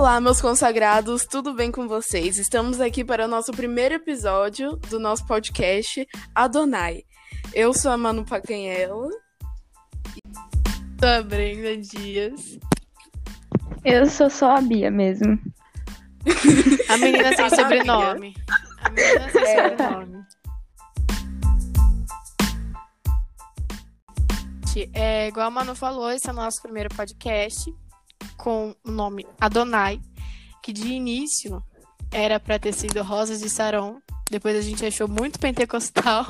Olá, meus consagrados, tudo bem com vocês? Estamos aqui para o nosso primeiro episódio do nosso podcast Adonai. Eu sou a Manu Pacanhela. Sou a Brenda Dias. Eu sou só a Bia mesmo. A menina sem sobrenome. A menina sem É. sobrenome. É, igual a Manu falou, esse é o nosso primeiro podcast com o nome Adonai, que de início era pra ter sido Rosas de Saron. Depois a gente achou muito pentecostal.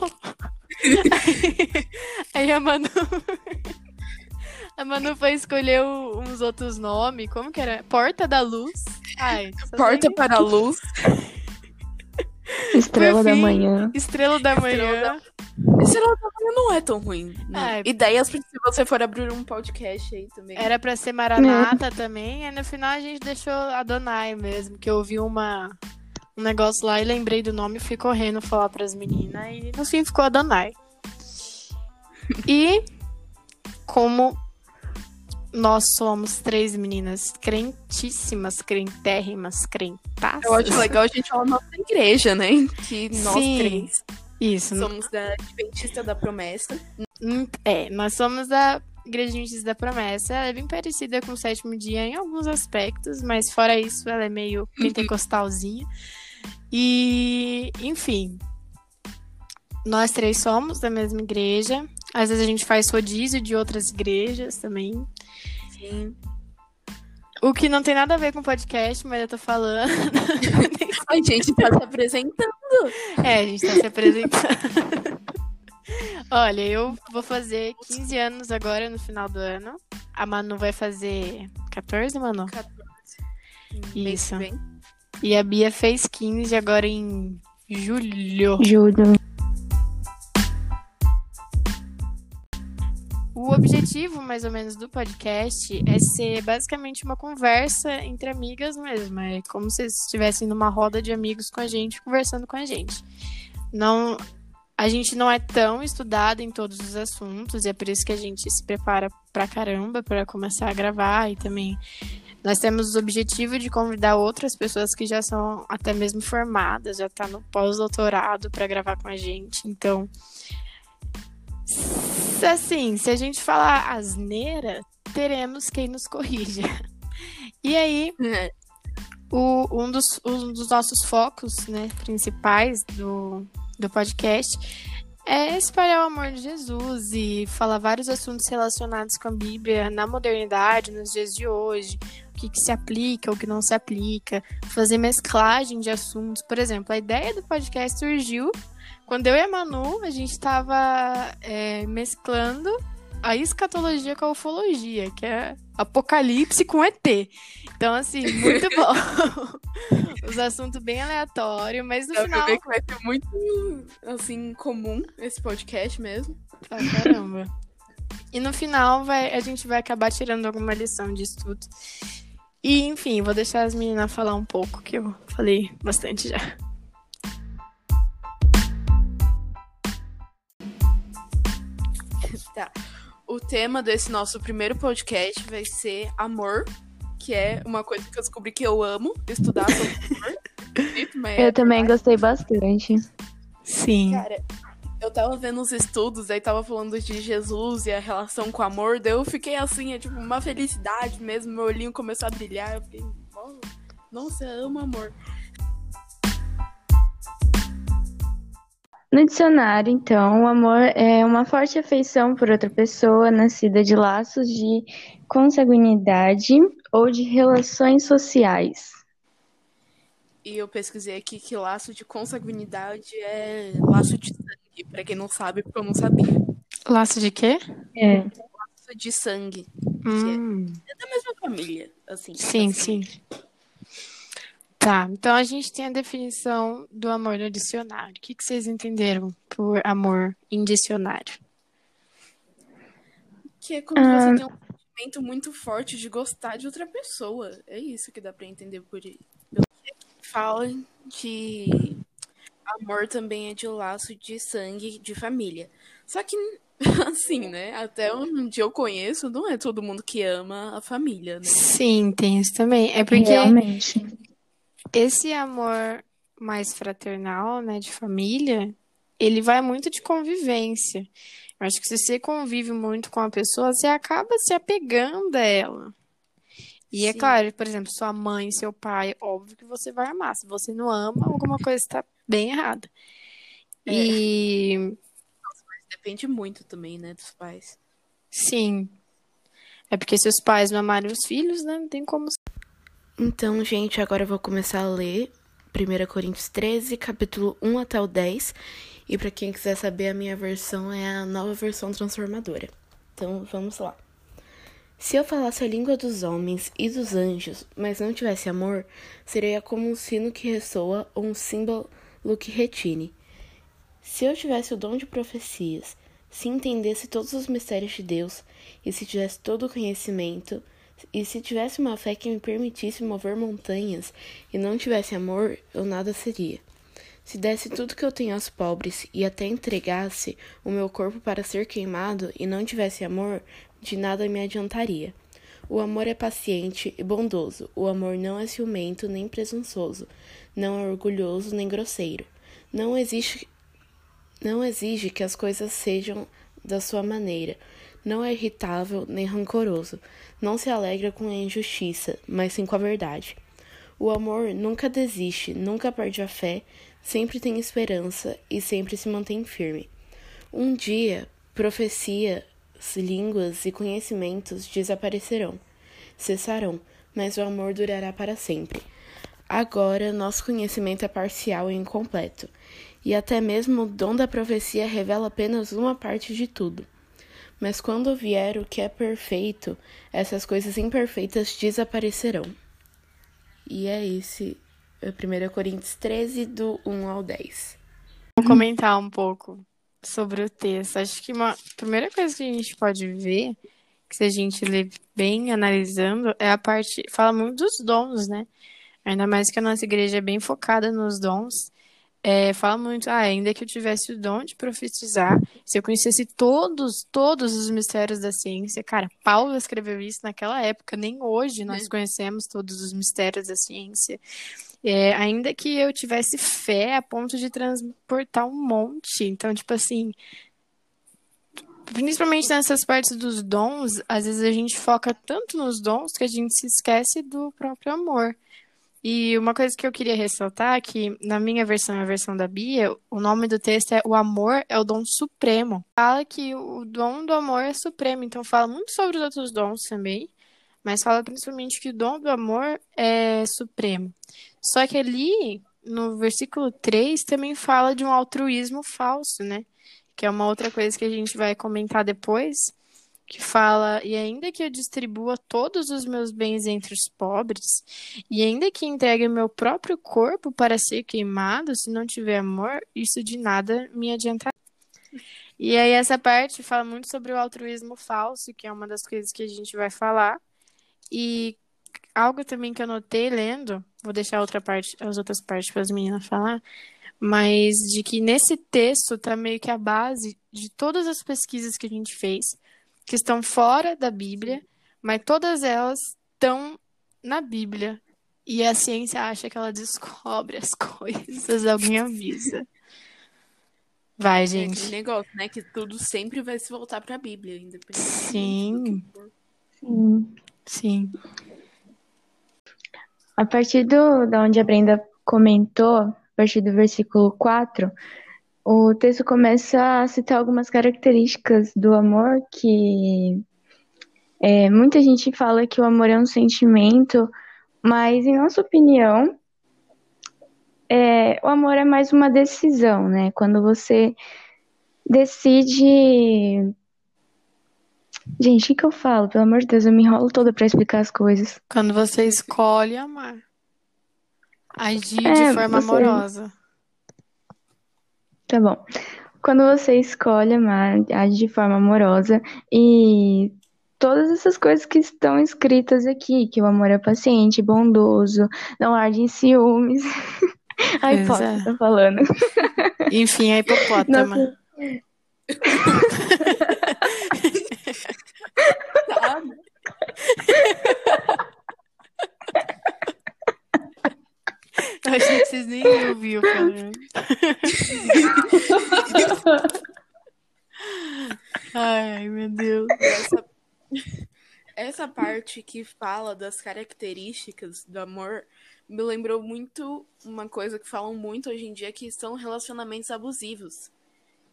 Aí a Manu. A Manu foi escolher uns outros nomes. Como que era? Porta da Luz. Ai, Porta para a luz. Estrela da fim. manhã. Estrela da Manhã. Esse lá também não é tão ruim. né? É. Ideias pra se você for abrir um podcast aí também. Era pra ser Maranata também. E no final a gente deixou a Donai mesmo. Que eu ouvi uma, um negócio lá e lembrei do nome e fui correndo falar pras meninas. E no fim ficou a Donai. E como nós somos três meninas crentíssimas, crentérrimas, crentaças. Eu acho legal a gente falar nossa igreja, né? Que nós Sim. três Isso. somos da Adventista da Promessa. Hum, É, nós somos da Igreja Adventista da Promessa. Ela é bem parecida com o sétimo dia em alguns aspectos, mas fora isso, ela é meio pentecostalzinha. E, enfim, nós três somos da mesma igreja. Às vezes a gente faz rodízio de outras igrejas também. Sim. O que não tem nada a ver com podcast, mas eu tô falando. A gente tá se apresentando. É, a gente tá se apresentando. Olha, eu vou fazer 15 anos agora no final do ano. A Manu vai fazer 14, Manu? 14. Isso. E a Bia fez 15 agora em julho. Júlio. O objetivo, mais ou menos, do podcast é ser basicamente uma conversa entre amigas mesmo. É como se estivessem numa roda de amigos com a gente, conversando com a gente. Não, a gente não é tão estudado em todos os assuntos, e é por isso que a gente se prepara pra caramba para começar a gravar e também nós temos o objetivo de convidar outras pessoas que já são até mesmo formadas, já tá no pós-doutorado para gravar com a gente. Então, assim, se a gente falar asneira, teremos quem nos corrija. E aí, o- um, dos, um dos nossos focos né, principais do, do podcast é espalhar o amor de Jesus e falar vários assuntos relacionados com a Bíblia na modernidade, nos dias de hoje, o que, que se aplica, o que não se aplica, fazer mesclagem de assuntos. Por exemplo, a ideia do podcast surgiu quando eu e a Manu, a gente estava mesclando a escatologia com a ufologia, que é apocalipse com ET. Então, assim, muito bom. Os assuntos bem aleatórios, mas no pra final. ver que vai ser muito, assim, comum esse podcast mesmo. Ah, caramba. E no final vai, a gente vai acabar tirando alguma lição disso tudo. E, enfim, vou deixar as meninas falar um pouco, que eu falei bastante já. Tá. O tema desse nosso primeiro podcast vai ser amor, que é uma coisa que eu descobri que eu amo, estudar sobre amor. Mas é Eu também gostei bastante. Sim. Cara, eu tava vendo os estudos, aí tava falando de Jesus e a relação com o amor, daí eu fiquei assim, é tipo uma felicidade mesmo, meu olhinho começou a brilhar, eu fiquei, "Oh, nossa, eu amo amor. No dicionário, então, o amor é uma forte afeição por outra pessoa, nascida de laços de consanguinidade ou de relações sociais. E eu pesquisei aqui que laço de consanguinidade é laço de sangue, pra quem não sabe, porque eu não sabia. Laço de quê? É. Laço de sangue, Hum, é da mesma família, assim. sim, assim. sim. Tá, então a gente tem a definição do amor no dicionário. O que, que vocês entenderam por amor em dicionário? Que é quando você tem um sentimento muito forte de gostar de outra pessoa. É isso que dá pra entender por que Fala que amor também é de laço de sangue de família. Só que Assim, né? Até onde eu conheço, não é todo mundo que ama a família, né? Sim, tem isso também. É porque Realmente. Esse amor mais fraternal, né, de família, ele vai muito de convivência. Eu acho que se você convive muito com a pessoa, você acaba se apegando a ela. E é Sim. claro, por exemplo, sua mãe, seu pai, óbvio que você vai amar. Se você não ama, alguma coisa está bem errada. É. E Depende muito também, né, dos pais. sim, é porque se os pais não amarem os filhos, né, não tem como. Então, gente, agora eu vou começar a ler 1 Coríntios 13, capítulo 1 até o 10. E para quem quiser saber, a minha versão é a nova versão transformadora. Então, vamos lá. Se eu falasse a língua dos homens e dos anjos, mas não tivesse amor, seria como um sino que ressoa ou um símbolo que retine. Se eu tivesse o dom de profecias, se entendesse todos os mistérios de Deus, e se tivesse todo o conhecimento, e se tivesse uma fé que me permitisse mover montanhas e não tivesse amor, eu nada seria. Se desse tudo que eu tenho aos pobres e até entregasse o meu corpo para ser queimado e não tivesse amor, de nada me adiantaria. O amor é paciente e bondoso. O amor não é ciumento nem presunçoso. Não é orgulhoso nem grosseiro. Não não exige que as coisas sejam da sua maneira. Não é irritável nem rancoroso. Não se alegra com a injustiça, mas sim com a verdade. O amor nunca desiste, nunca perde a fé, sempre tem esperança e sempre se mantém firme. Um dia, profecias, línguas e conhecimentos desaparecerão, cessarão, mas o amor durará para sempre. Agora, nosso conhecimento é parcial e incompleto, e até mesmo o dom da profecia revela apenas uma parte de tudo. Mas quando vier o que é perfeito, essas coisas imperfeitas desaparecerão. E é esse, é 1 Coríntios 13, do 1 ao 10. Vou comentar um pouco sobre o texto. Acho que uma primeira coisa que a gente pode ver, que se a gente ler bem analisando, é a parte. Fala muito dos dons, né? Ainda mais que a nossa igreja é bem focada nos dons. É, fala muito, ah, ainda que eu tivesse o dom de profetizar, se eu conhecesse todos, todos os mistérios da ciência, cara, Paulo escreveu isso naquela época, nem hoje nós conhecemos todos os mistérios da ciência. É, ainda que eu tivesse fé a ponto de transportar um monte. Então, tipo assim, principalmente nessas partes dos dons, às vezes a gente foca tanto nos dons que a gente se esquece do próprio amor. E uma coisa que eu queria ressaltar é que na minha versão e a versão da Bia, o nome do texto é O Amor é o Dom Supremo. Fala que o dom do amor é supremo, então fala muito sobre os outros dons também, mas fala principalmente que o dom do amor é supremo. Só que ali, no versículo 3, também fala de um altruísmo falso, né? Que é uma outra coisa que a gente vai comentar depois, que fala: E ainda que eu distribua todos os meus bens entre os pobres, e ainda que entregue meu próprio corpo para ser queimado, se não tiver amor, isso de nada me adiantará. E aí, essa parte fala muito sobre o altruísmo falso, que é uma das coisas que a gente vai falar. E algo também que eu notei lendo, vou deixar outra parte, as outras partes para as meninas falar, mas de que nesse texto tá meio que a base de todas as pesquisas que a gente fez, que estão fora da Bíblia, mas todas elas estão na Bíblia. E a ciência acha que ela descobre as coisas, alguém avisa. Vai, É gente. aquele negócio, né? Que tudo sempre vai se voltar pra Bíblia, independente Sim. Sim. Sim. A partir do, da onde a Brenda comentou, a partir do versículo 4, o texto começa a citar algumas características do amor que é, muita gente fala que o amor é um sentimento, mas em nossa opinião, é, o amor é mais uma decisão, né? Quando você decide. Gente, o que que eu falo? Pelo amor de Deus, eu me enrolo toda pra explicar as coisas. Quando você escolhe amar. Agir É, de forma você- amorosa. Tá bom. Quando você escolhe amar, age de forma amorosa e todas essas coisas que estão escritas aqui, que o amor é paciente, bondoso, não arde em ciúmes. A hipótese é. tá falando. Enfim, a hipopótama. Nossa, Eu achei que vocês nem ouviram. Ai, meu Deus. Essa, essa parte que fala das características do amor me lembrou muito uma coisa que falam muito hoje em dia, que são relacionamentos abusivos.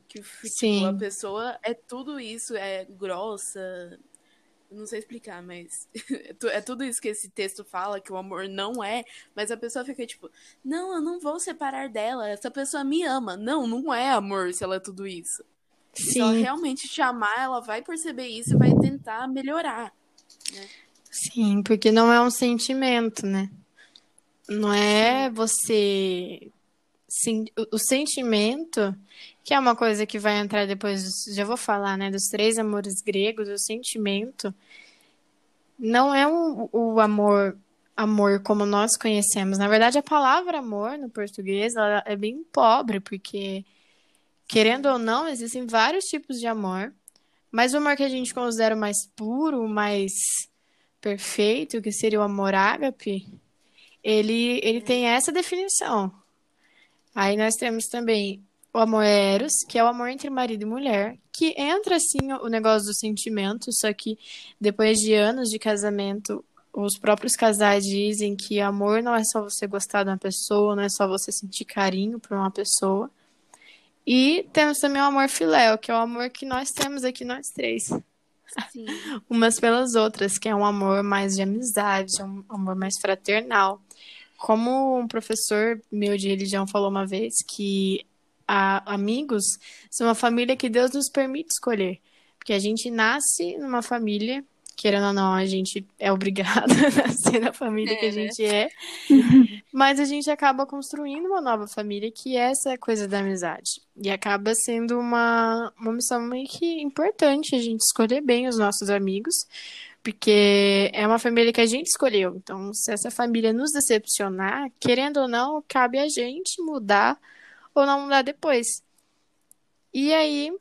Que tipo, Sim. a pessoa é tudo isso, é grossa. Não sei explicar, mas é é tudo isso que esse texto fala, que o amor não é, mas a pessoa fica tipo, não, eu não vou separar dela, essa pessoa me ama. Não, não é amor se ela é tudo isso. Se ela Sim, realmente te amar, ela vai perceber isso e vai tentar melhorar. sim, porque não é um sentimento, né? Não é você. Sim, o sentimento, que é uma coisa que vai entrar depois, já vou falar, né, dos três amores gregos, o sentimento não é um, o amor, amor como nós conhecemos. Na verdade, a palavra amor no português ela é bem pobre, porque, querendo ou não, existem vários tipos de amor, mas o amor que a gente considera mais puro, mais perfeito, que seria o amor ágape, ele, ele tem essa definição. Aí nós temos também o amor eros, que é o amor entre marido e mulher, que entra assim o negócio do sentimento, só que depois de anos de casamento, os próprios casais dizem que amor não é só você gostar de uma pessoa, não é só você sentir carinho por uma pessoa. E temos também o amor filéu, que é o amor que nós temos aqui nós três umas pelas outras, que é um amor mais de amizade, um amor mais fraternal. Como um professor meu de religião falou uma vez, que a- amigos são uma família que Deus nos permite escolher. Porque a gente nasce numa família, querendo ou não, a gente é obrigado a nascer na família que a É, né? gente é, mas a gente acaba construindo uma nova família que é essa coisa da amizade. E acaba sendo uma, uma missão meio que importante a gente escolher bem os nossos amigos, porque é uma família que a gente escolheu. Então, se essa família nos decepcionar, querendo ou não, cabe a gente mudar ou não mudar depois. E aí.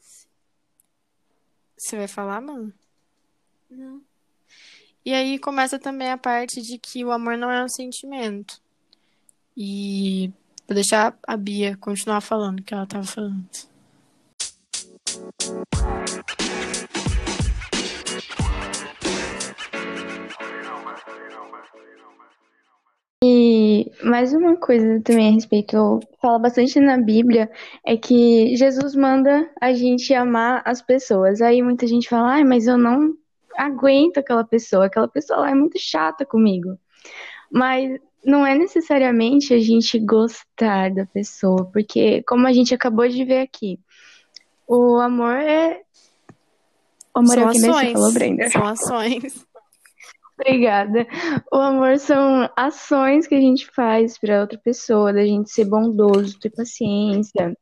Você vai falar, mano? Não. E aí começa também a parte de que o amor não é um sentimento. E vou deixar a Bia continuar falando o que ela tava falando. Mais uma coisa também a respeito, fala bastante na Bíblia, é que Jesus manda a gente amar as pessoas. Aí muita gente fala, ai, mas eu não aguento aquela pessoa, aquela pessoa lá é muito chata comigo. Mas não é necessariamente a gente gostar da pessoa, porque como a gente acabou de ver aqui, o amor é. O amor é São o que você ações. falou, Brenda? São ações. Obrigada. O amor são ações que a gente faz para outra pessoa, da gente ser bondoso, ter paciência,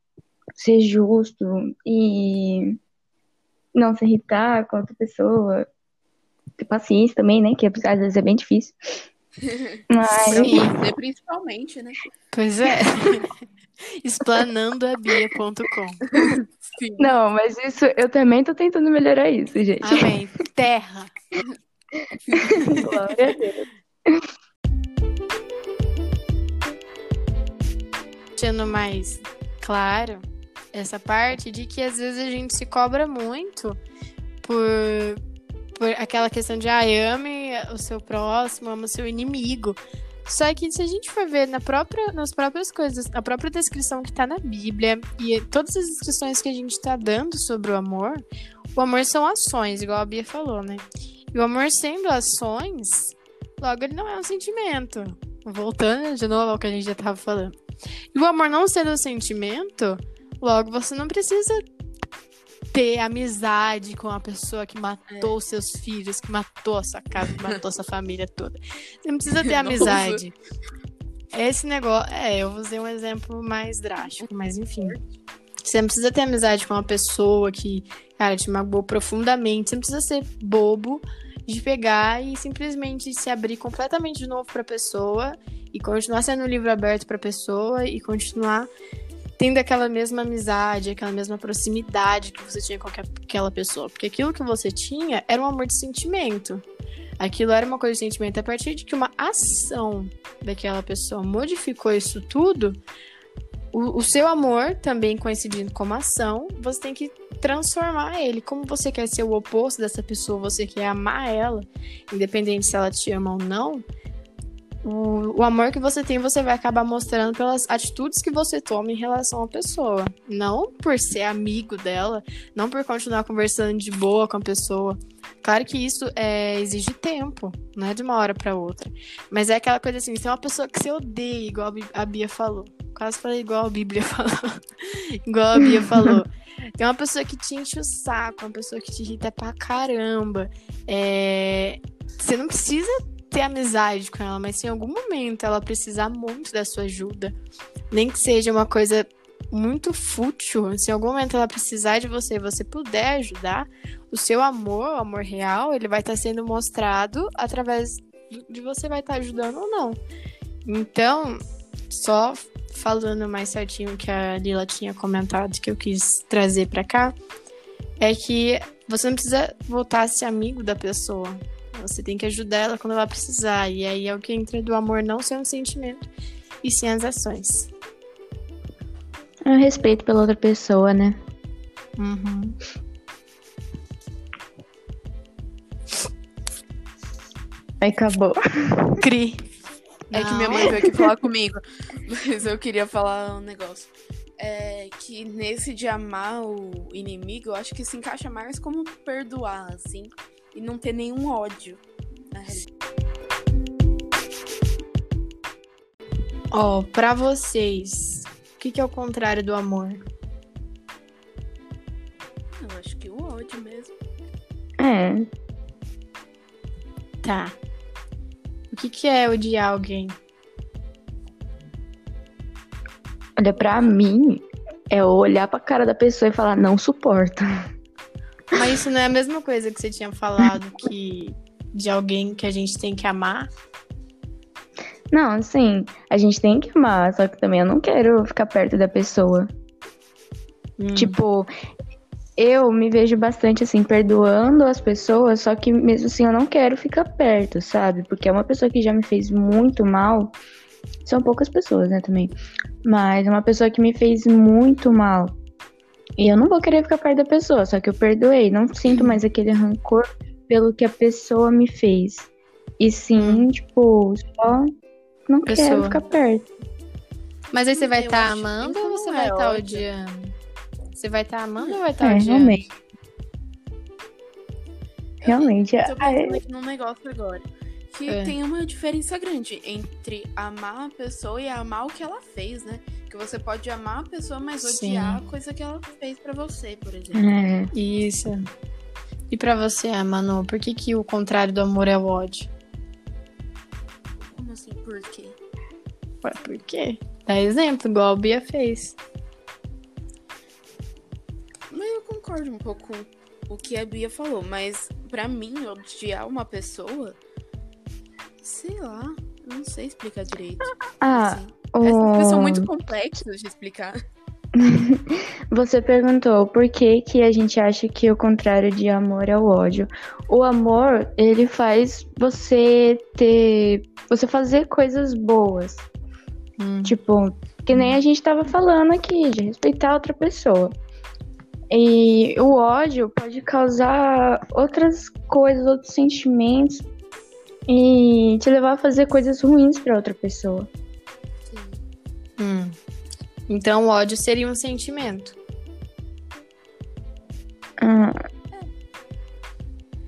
ser justo e não se irritar com outra pessoa. Ter paciência também, né? Que às vezes é bem difícil. Mas Sim. Você principalmente, né? Pois é. Explanandoabia.com. Não, mas isso eu também tô tentando melhorar isso, gente. Amém. Terra. Glória a Deus. Deixando mais claro essa parte de que às vezes a gente se cobra muito por, por aquela questão de ah, ame o seu próximo, ama o seu inimigo. Só que se a gente for ver na própria, nas próprias coisas, a própria descrição que tá na Bíblia e todas as descrições que a gente tá dando sobre o amor, o amor são ações, igual a Bia falou, né? E o amor sendo ações, logo ele não é um sentimento. Voltando de novo ao que a gente já tava falando. E o amor não sendo um sentimento, logo você não precisa ter amizade com a pessoa que matou seus filhos, que matou a sua casa, que matou sua família toda. Você não precisa ter amizade. Esse negócio. É, eu usei um exemplo mais drástico, mas enfim. Você não precisa ter amizade com uma pessoa que, cara, te magoou profundamente. Você não precisa ser bobo de pegar e simplesmente se abrir completamente de novo pra pessoa e continuar sendo um livro aberto pra pessoa e continuar tendo aquela mesma amizade, aquela mesma proximidade que você tinha com aquela pessoa. Porque aquilo que você tinha era um amor de sentimento. Aquilo era uma coisa de sentimento. A partir de que uma ação daquela pessoa modificou isso tudo, o, o seu amor, também coincidindo como ação, você tem que transformar ele. Como você quer ser o oposto dessa pessoa, você quer amar ela, independente se ela te ama ou não, o, o, amor que você tem, você vai acabar mostrando pelas atitudes que você toma em relação à pessoa. Não por ser amigo dela, não por continuar conversando de boa com a pessoa. Claro que isso é, exige tempo, não é de uma hora para outra. Mas é aquela coisa assim, se é uma pessoa que você odeia, igual a Bia falou. Quase falei igual a Bíblia falou. igual a Bia falou. Tem uma pessoa que te enche o saco, uma pessoa que te irrita pra caramba. É... Você não precisa ter amizade com ela, mas se em algum momento ela precisar muito da sua ajuda, nem que seja uma coisa muito fútil, se em algum momento ela precisar de você e você puder ajudar, o seu amor, o amor real, ele vai estar sendo mostrado através de você vai estar ajudando ou não. Então, só falando mais certinho que a Lila tinha comentado que eu quis trazer para cá, é que você não precisa voltar a ser amigo da pessoa. Você tem que ajudar ela quando ela precisar. E aí é o que entra do amor não ser um sentimento, e sim as ações. É o respeito pela outra pessoa, né? Uhum. Aí acabou. Cri. É que minha mãe veio aqui falar comigo. Mas eu queria falar um negócio. É que nesse de amar o inimigo, eu acho que se encaixa mais como perdoar, assim e não ter nenhum ódio. Ó, oh, pra vocês, o que, que é o contrário do amor? Eu acho que o ódio mesmo. É. Tá. O que, que é odiar alguém? Olha, pra mim, é olhar pra cara da pessoa e falar, não suporto. Mas isso não é a mesma coisa que você tinha falado que de alguém que a gente tem que amar? Não, assim, a gente tem que amar, só que também eu não quero ficar perto da pessoa. Hum. Tipo, eu me vejo bastante assim, perdoando as pessoas, só que mesmo assim eu não quero ficar perto, sabe? Porque é uma pessoa que já me fez muito mal. São poucas pessoas, né, também. Mas é uma pessoa que me fez muito mal. E eu não vou querer ficar perto da pessoa, só que eu perdoei. Não sinto mais aquele rancor pelo que a pessoa me fez. E sim, hum. tipo, só não pessoa. quero ficar perto. Mas aí você vai estar tá amando ou você vai estar tá odiando? Você vai estar tá amando ou vai estar tá é, odiando? Realmente. Realmente. Eu tô pensando aqui num negócio agora. Que é. tem uma diferença grande entre amar a pessoa e amar o que ela fez, né? Que você pode amar a pessoa, mas Sim. odiar a coisa que ela fez para você, por exemplo. É, isso. E para você, Manu, por que, que o contrário do amor é o ódio? Como assim? Por quê? Por quê? Dá exemplo, igual a Bia fez. Mas eu concordo um pouco com o que a Bia falou, mas para mim, odiar uma pessoa, sei lá, não sei explicar direito. Ah, assim. Essas são muito complexas de explicar. Você perguntou por que, que a gente acha que o contrário de amor é o ódio. O amor, ele faz você ter. Você fazer coisas boas. Hum. Tipo, que nem a gente tava falando aqui, de respeitar outra pessoa. E o ódio pode causar outras coisas, outros sentimentos e te levar a fazer coisas ruins para outra pessoa. Hum. Então o ódio seria um sentimento. Ah.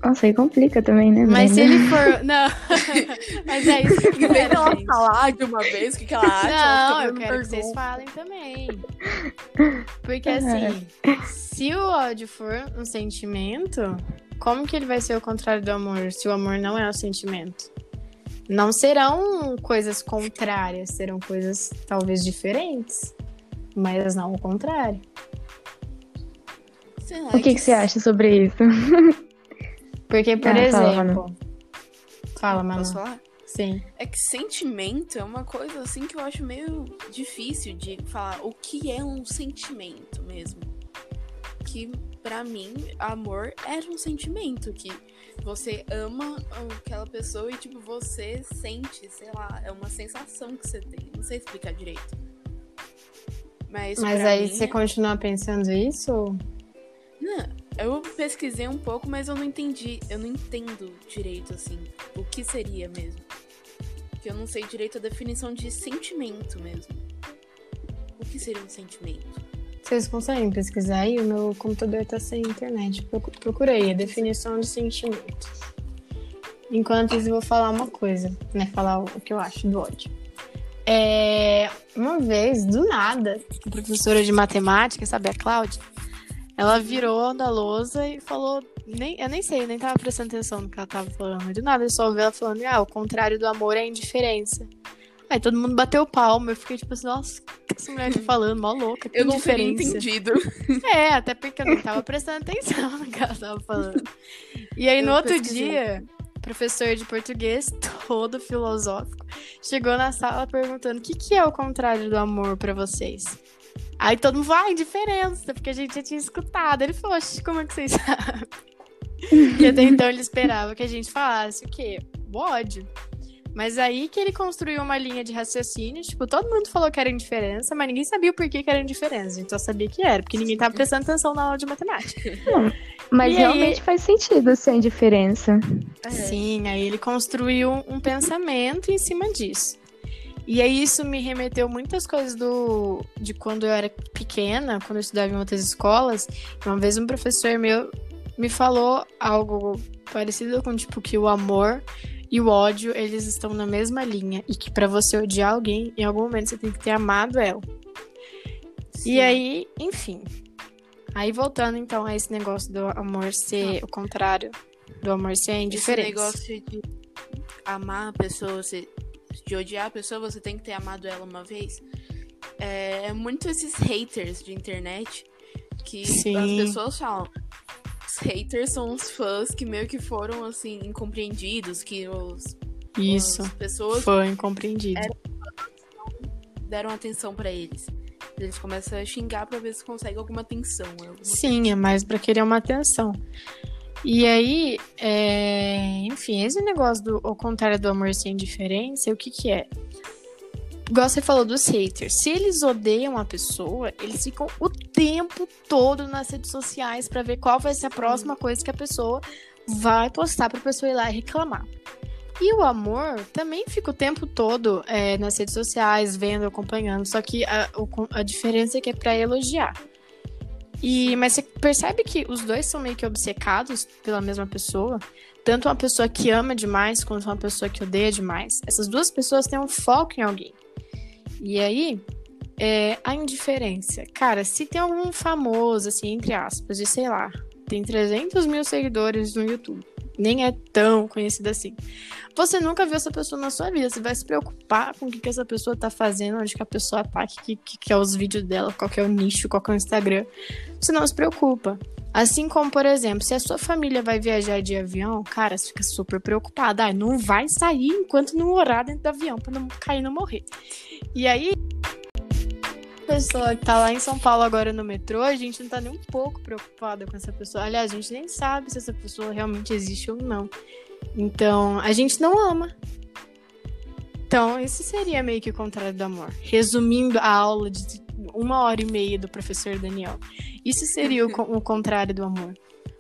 Nossa, aí complica também, né? Mas se ele for. Não. Mas é isso que eu quero ela falar de uma vez o que, que ela acha. Não, eu quero que vocês falem também. Porque assim, se o ódio for um sentimento, como que ele vai ser o contrário do amor? Se o amor não é um sentimento? não serão coisas contrárias, serão coisas talvez diferentes, mas não o contrário. O que, que, você acha sobre isso? Porque, por ah, exemplo. Fala, Manu. Posso falar? Sim. É que sentimento é uma coisa assim que eu acho meio difícil de falar o que é um sentimento mesmo. Que pra mim, amor é um sentimento que você ama aquela pessoa e tipo você sente, sei lá, é uma sensação que você tem. Não sei explicar direito. Mas, Mas aí mim, você continua pensando isso? Não, eu pesquisei um pouco, mas eu não entendi. Eu não entendo direito, assim, o que seria mesmo. Porque eu não sei direito a definição de sentimento mesmo. O que seria um sentimento? Vocês conseguem pesquisar aí? O meu computador tá sem internet. Procu- Procurei a definição de sentimento. Enquanto isso, eu vou falar uma coisa, né? Falar o que eu acho do ódio. É, uma vez, do nada, a professora de matemática, sabe, a Cláudia, ela virou da lousa e falou. Nem, eu nem sei, nem tava prestando atenção no que ela tava falando. Do nada, eu só ouvi ela falando: ah, o contrário do amor é a indiferença. Aí todo mundo bateu palma. Eu fiquei tipo assim: nossa, o que essa mulher tá falando? Mó louca. Que Eu não teria entendido. É, até porque eu nem tava prestando atenção no que ela tava falando. E aí, no Eu outro pesquisei. dia, professor de português, todo filosófico, chegou na sala perguntando o que, que é o contrário do amor pra vocês. Aí todo mundo vai, indiferença, porque a gente já tinha escutado. Ele falou, "Oxe, como é que vocês sabem? e até então ele esperava que a gente falasse o quê? O ódio. Mas aí que ele construiu uma linha de raciocínio, tipo, todo mundo falou que era indiferença, mas ninguém sabia o porquê que era indiferença. A gente só sabia que era, porque ninguém tava prestando atenção na aula de matemática. Mas E aí? realmente faz sentido sem diferença. É. Sim, aí ele construiu um pensamento em cima disso. E aí isso me remeteu muitas coisas do de quando eu era pequena, quando eu estudava em outras escolas. Uma vez um professor meu me falou algo parecido com tipo que o amor e o ódio, eles estão na mesma linha e que pra você odiar alguém, em algum momento você tem que ter amado ela. E Sim. aí, enfim. Aí voltando então a esse negócio do amor ser o contrário do amor ser a Esse indiferença. negócio de amar a pessoa, você, de odiar a pessoa, você tem que ter amado ela uma vez. É, é muito esses haters de internet que Sim. as pessoas falam. Os haters são os fãs que meio que foram assim incompreendidos, que os, Isso. as pessoas Foi incompreendido. deram atenção pra eles. Eles começam a xingar pra ver se consegue alguma atenção. alguma Sim, é mais pra querer uma atenção. E aí, é, enfim, esse negócio do ao contrário do amor sem indiferença, o que que é? Igual você falou dos haters. Se eles odeiam a pessoa, eles ficam o tempo todo nas redes sociais pra ver qual vai ser a próxima coisa que a pessoa vai postar pra pessoa ir lá e reclamar. E o amor também fica o tempo todo é, nas redes sociais, vendo, acompanhando. Só que a, a diferença é que é pra elogiar. E, mas você percebe que os dois são meio que obcecados pela mesma pessoa? Tanto uma pessoa que ama demais quanto uma pessoa que odeia demais. Essas duas pessoas têm um foco em alguém. E aí, é, a indiferença. Cara, se tem algum famoso, assim, entre aspas, de sei lá, tem 300 mil seguidores no YouTube, nem é tão conhecido assim. Você nunca viu essa pessoa na sua vida. Você vai se preocupar com o que, que essa pessoa tá fazendo, onde que a pessoa tá, que, que, que é os vídeos dela, qual que é o nicho, qual que é o Instagram. Você não se preocupa. Assim como, por exemplo, se a sua família vai viajar de avião, cara, você fica super preocupada. Ah, não vai sair enquanto não orar dentro do avião pra não cair e não morrer. E aí, pessoa que tá lá em São Paulo agora no metrô, a gente não tá nem um pouco preocupada com essa pessoa. Aliás, a gente nem sabe se essa pessoa realmente existe ou não. Então, a gente não ama. Então, isso seria meio que o contrário do amor. Resumindo a aula de uma hora e meia do professor Daniel. Isso seria o, o contrário do amor.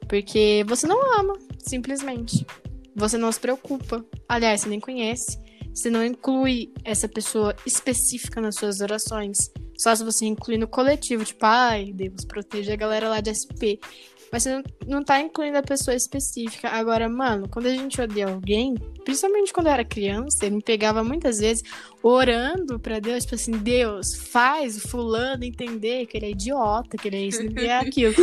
Porque você não ama, simplesmente. Você não se preocupa. Aliás, você nem conhece. Você não inclui essa pessoa específica nas suas orações. Só se você incluir no coletivo, tipo, ai, Deus, proteja a galera lá de SP. Mas você não, não tá incluindo a pessoa específica. Agora, mano, quando a gente odeia alguém, principalmente quando eu era criança, ele me pegava muitas vezes orando pra Deus, tipo assim, Deus, faz o fulano entender que ele é idiota, que ele é isso e é aquilo.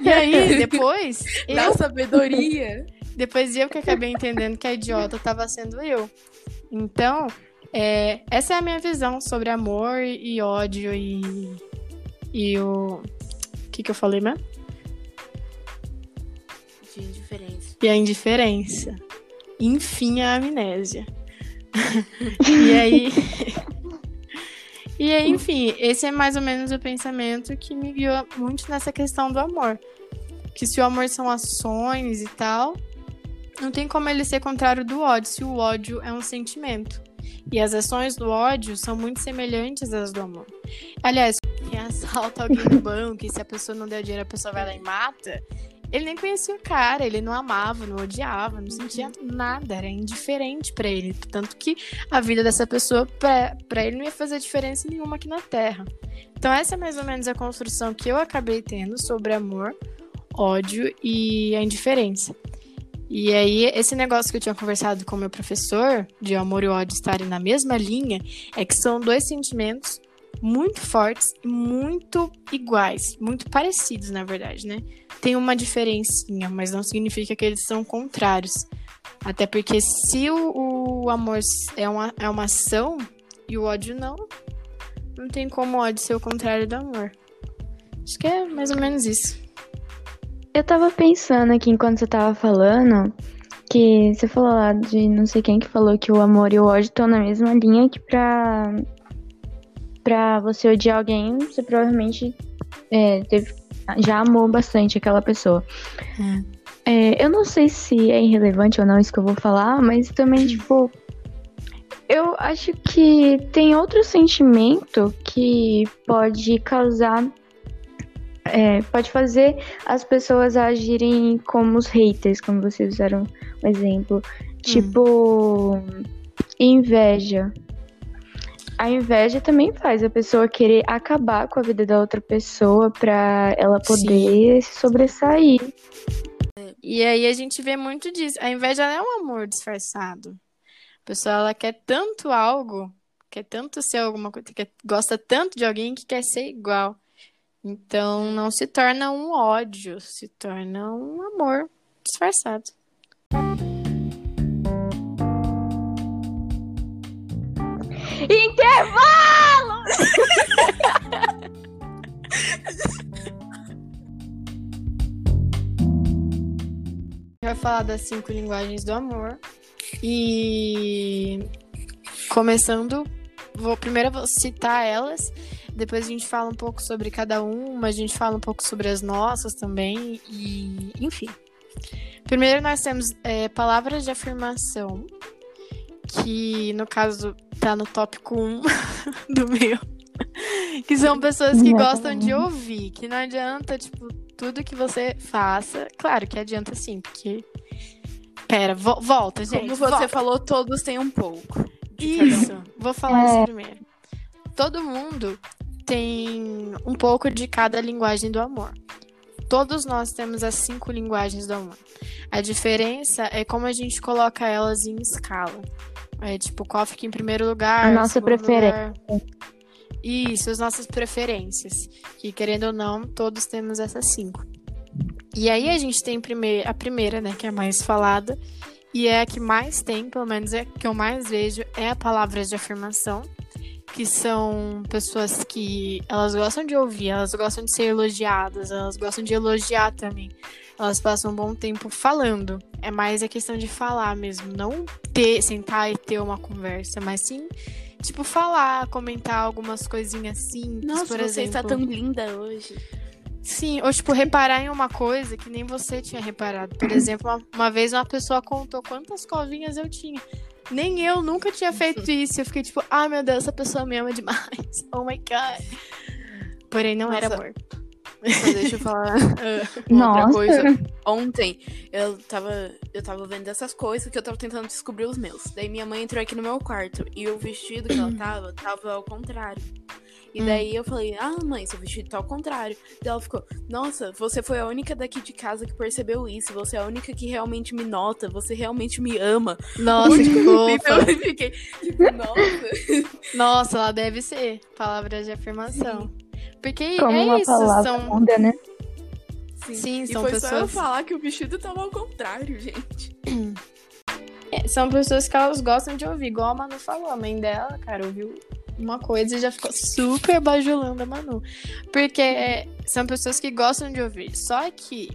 e aí, depois, Dá eu sabedoria. depois eu que acabei entendendo que a idiota tava sendo eu. Então, é, essa é a minha visão sobre amor e ódio e, e o. O que, que eu falei mesmo? De indiferença. E a indiferença. Enfim, a amnésia. e aí. e aí, enfim, esse é mais ou menos o pensamento que me guiou muito nessa questão do amor. Que se o amor são ações e tal, não tem como ele ser contrário do ódio, se o ódio é um sentimento. E as ações do ódio são muito semelhantes às do amor. Aliás, quem assalta alguém no banco e se a pessoa não der dinheiro, a pessoa vai lá e mata. Ele nem conhecia o cara, ele não amava, não odiava, não sentia nada, era indiferente para ele. Tanto que a vida dessa pessoa, para ele, não ia fazer diferença nenhuma aqui na Terra. Então, essa é mais ou menos a construção que eu acabei tendo sobre amor, ódio e a indiferença. E aí, esse negócio que eu tinha conversado com meu professor, de amor e ódio estarem na mesma linha, é que são dois sentimentos muito fortes e muito iguais, muito parecidos, na verdade, né? Tem uma diferencinha, mas não significa que eles são contrários. Até porque se o, o amor é uma, é uma ação e o ódio não, não tem como o ódio ser o contrário do amor. Acho que é mais ou menos isso. Eu tava pensando aqui enquanto você tava falando que você falou lá de não sei quem que falou que o amor e o ódio estão na mesma linha que pra, pra você odiar alguém, você provavelmente é, teve, já amou bastante aquela pessoa. Hum. É, eu não sei se é irrelevante ou não isso que eu vou falar, mas também, tipo, eu acho que tem outro sentimento que pode causar é, pode fazer as pessoas agirem como os haters, como vocês usaram um exemplo. Hum. Tipo, inveja. A inveja também faz a pessoa querer acabar com a vida da outra pessoa pra ela poder Sim. se sobressair. E aí a gente vê muito disso. A inveja é um amor disfarçado. A pessoa ela quer tanto algo, quer tanto ser alguma coisa, quer, gosta tanto de alguém que quer ser igual. Então não se torna um ódio, se torna um amor disfarçado. Intervalo! vai falar das cinco linguagens do amor. E começando, vou primeiro vou citar elas depois a gente fala um pouco sobre cada uma, a gente fala um pouco sobre as nossas também, e enfim. Primeiro nós temos é, palavras de afirmação, que no caso tá no tópico 1 do meu. que são pessoas que gostam de ouvir, que não adianta, tipo, tudo que você faça. Claro que adianta sim, porque. Pera, vo volta, gente. Como você volta. falou, todos têm um pouco. Isso, vou falar é. isso primeiro. Todo mundo tem um pouco de cada linguagem do amor. Todos nós temos as cinco linguagens do amor. A diferença é como a gente coloca elas em escala. É tipo, qual fica em primeiro lugar? A nossa preferência. Lugar. Isso, as nossas preferências. Que querendo ou não, todos temos essas cinco. E aí a gente tem a primeira, né, que é a mais falada, e é a que mais tem, pelo menos é a que eu mais vejo, é a palavra de afirmação que são pessoas que elas gostam de ouvir, elas gostam de ser elogiadas, elas gostam de elogiar também. Elas passam um bom tempo falando. É mais a questão de falar mesmo, não ter, sentar e ter uma conversa, mas sim, tipo, falar, comentar algumas coisinhas simples, Nossa, por você exemplo. está tão linda hoje. Sim, ou tipo, reparar em uma coisa que nem você tinha reparado. Por exemplo, uma, uma vez uma pessoa contou quantas covinhas eu tinha. Nem eu nunca tinha feito isso. Eu fiquei tipo, ai ah, meu Deus, essa pessoa me ama demais. Oh my god. Porém, não Nossa. era amor. deixa eu falar outra coisa. Ontem eu tava, eu tava vendo essas coisas que eu tava tentando descobrir os meus. Daí minha mãe entrou aqui no meu quarto e o vestido que ela tava, tava ao contrário. E hum. daí eu falei, ah, mãe, seu vestido tá ao contrário. Daí ela ficou, nossa, você foi a única daqui de casa que percebeu isso. Você é a única que realmente me nota. Você realmente me ama. Nossa, que fofa. Então eu fiquei, tipo, nossa. Nossa, ela deve ser. Palavras de afirmação. Sim. Porque Como é uma isso, palavra são... Muda, né? Sim, Sim e são foi pessoas... só eu falar que o vestido tava ao contrário, gente. É, são pessoas que elas gostam de ouvir, igual a Manu falou, a mãe dela, cara, ouviu uma coisa e já ficou super bajulando a Manu. Porque são pessoas que gostam de ouvir. Só que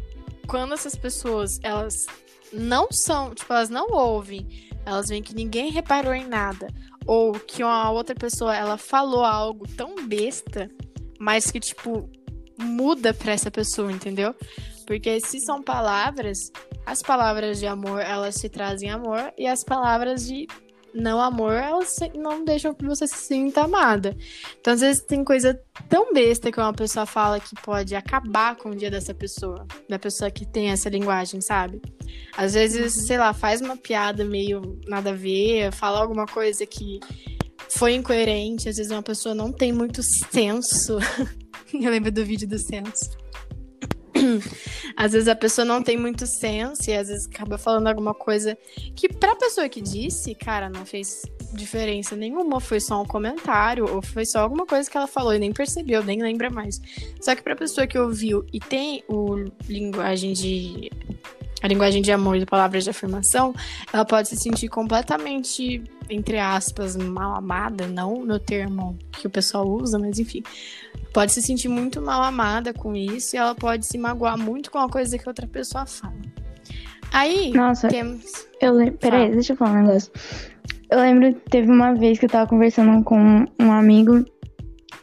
quando essas pessoas, elas não são, tipo, elas não ouvem, elas veem que ninguém reparou em nada, ou que uma outra pessoa ela falou algo tão besta, mas que tipo muda para essa pessoa, entendeu? Porque se são palavras, as palavras de amor, elas te trazem amor e as palavras de não amor, elas não deixam que você se sinta amada. Então, às vezes, tem coisa tão besta que uma pessoa fala que pode acabar com o dia dessa pessoa, da pessoa que tem essa linguagem, sabe? Às vezes, uhum. sei lá, faz uma piada meio nada a ver, fala alguma coisa que foi incoerente, às vezes uma pessoa não tem muito senso. Eu lembro do vídeo do senso. Às vezes a pessoa não tem muito senso e às vezes acaba falando alguma coisa que pra pessoa que disse, cara, não fez diferença nenhuma, foi só um comentário ou foi só alguma coisa que ela falou e nem percebeu, nem lembra mais. Só que pra pessoa que ouviu e tem o linguagem de a linguagem de amor e de palavras de afirmação, ela pode se sentir completamente, entre aspas, mal amada, não no termo que o pessoal usa, mas enfim, pode se sentir muito mal amada com isso e ela pode se magoar muito com a coisa que outra pessoa fala. Aí, Nossa, temos. Eu lembro. Peraí, fala. deixa eu falar um negócio. Eu lembro, teve uma vez que eu tava conversando com um amigo.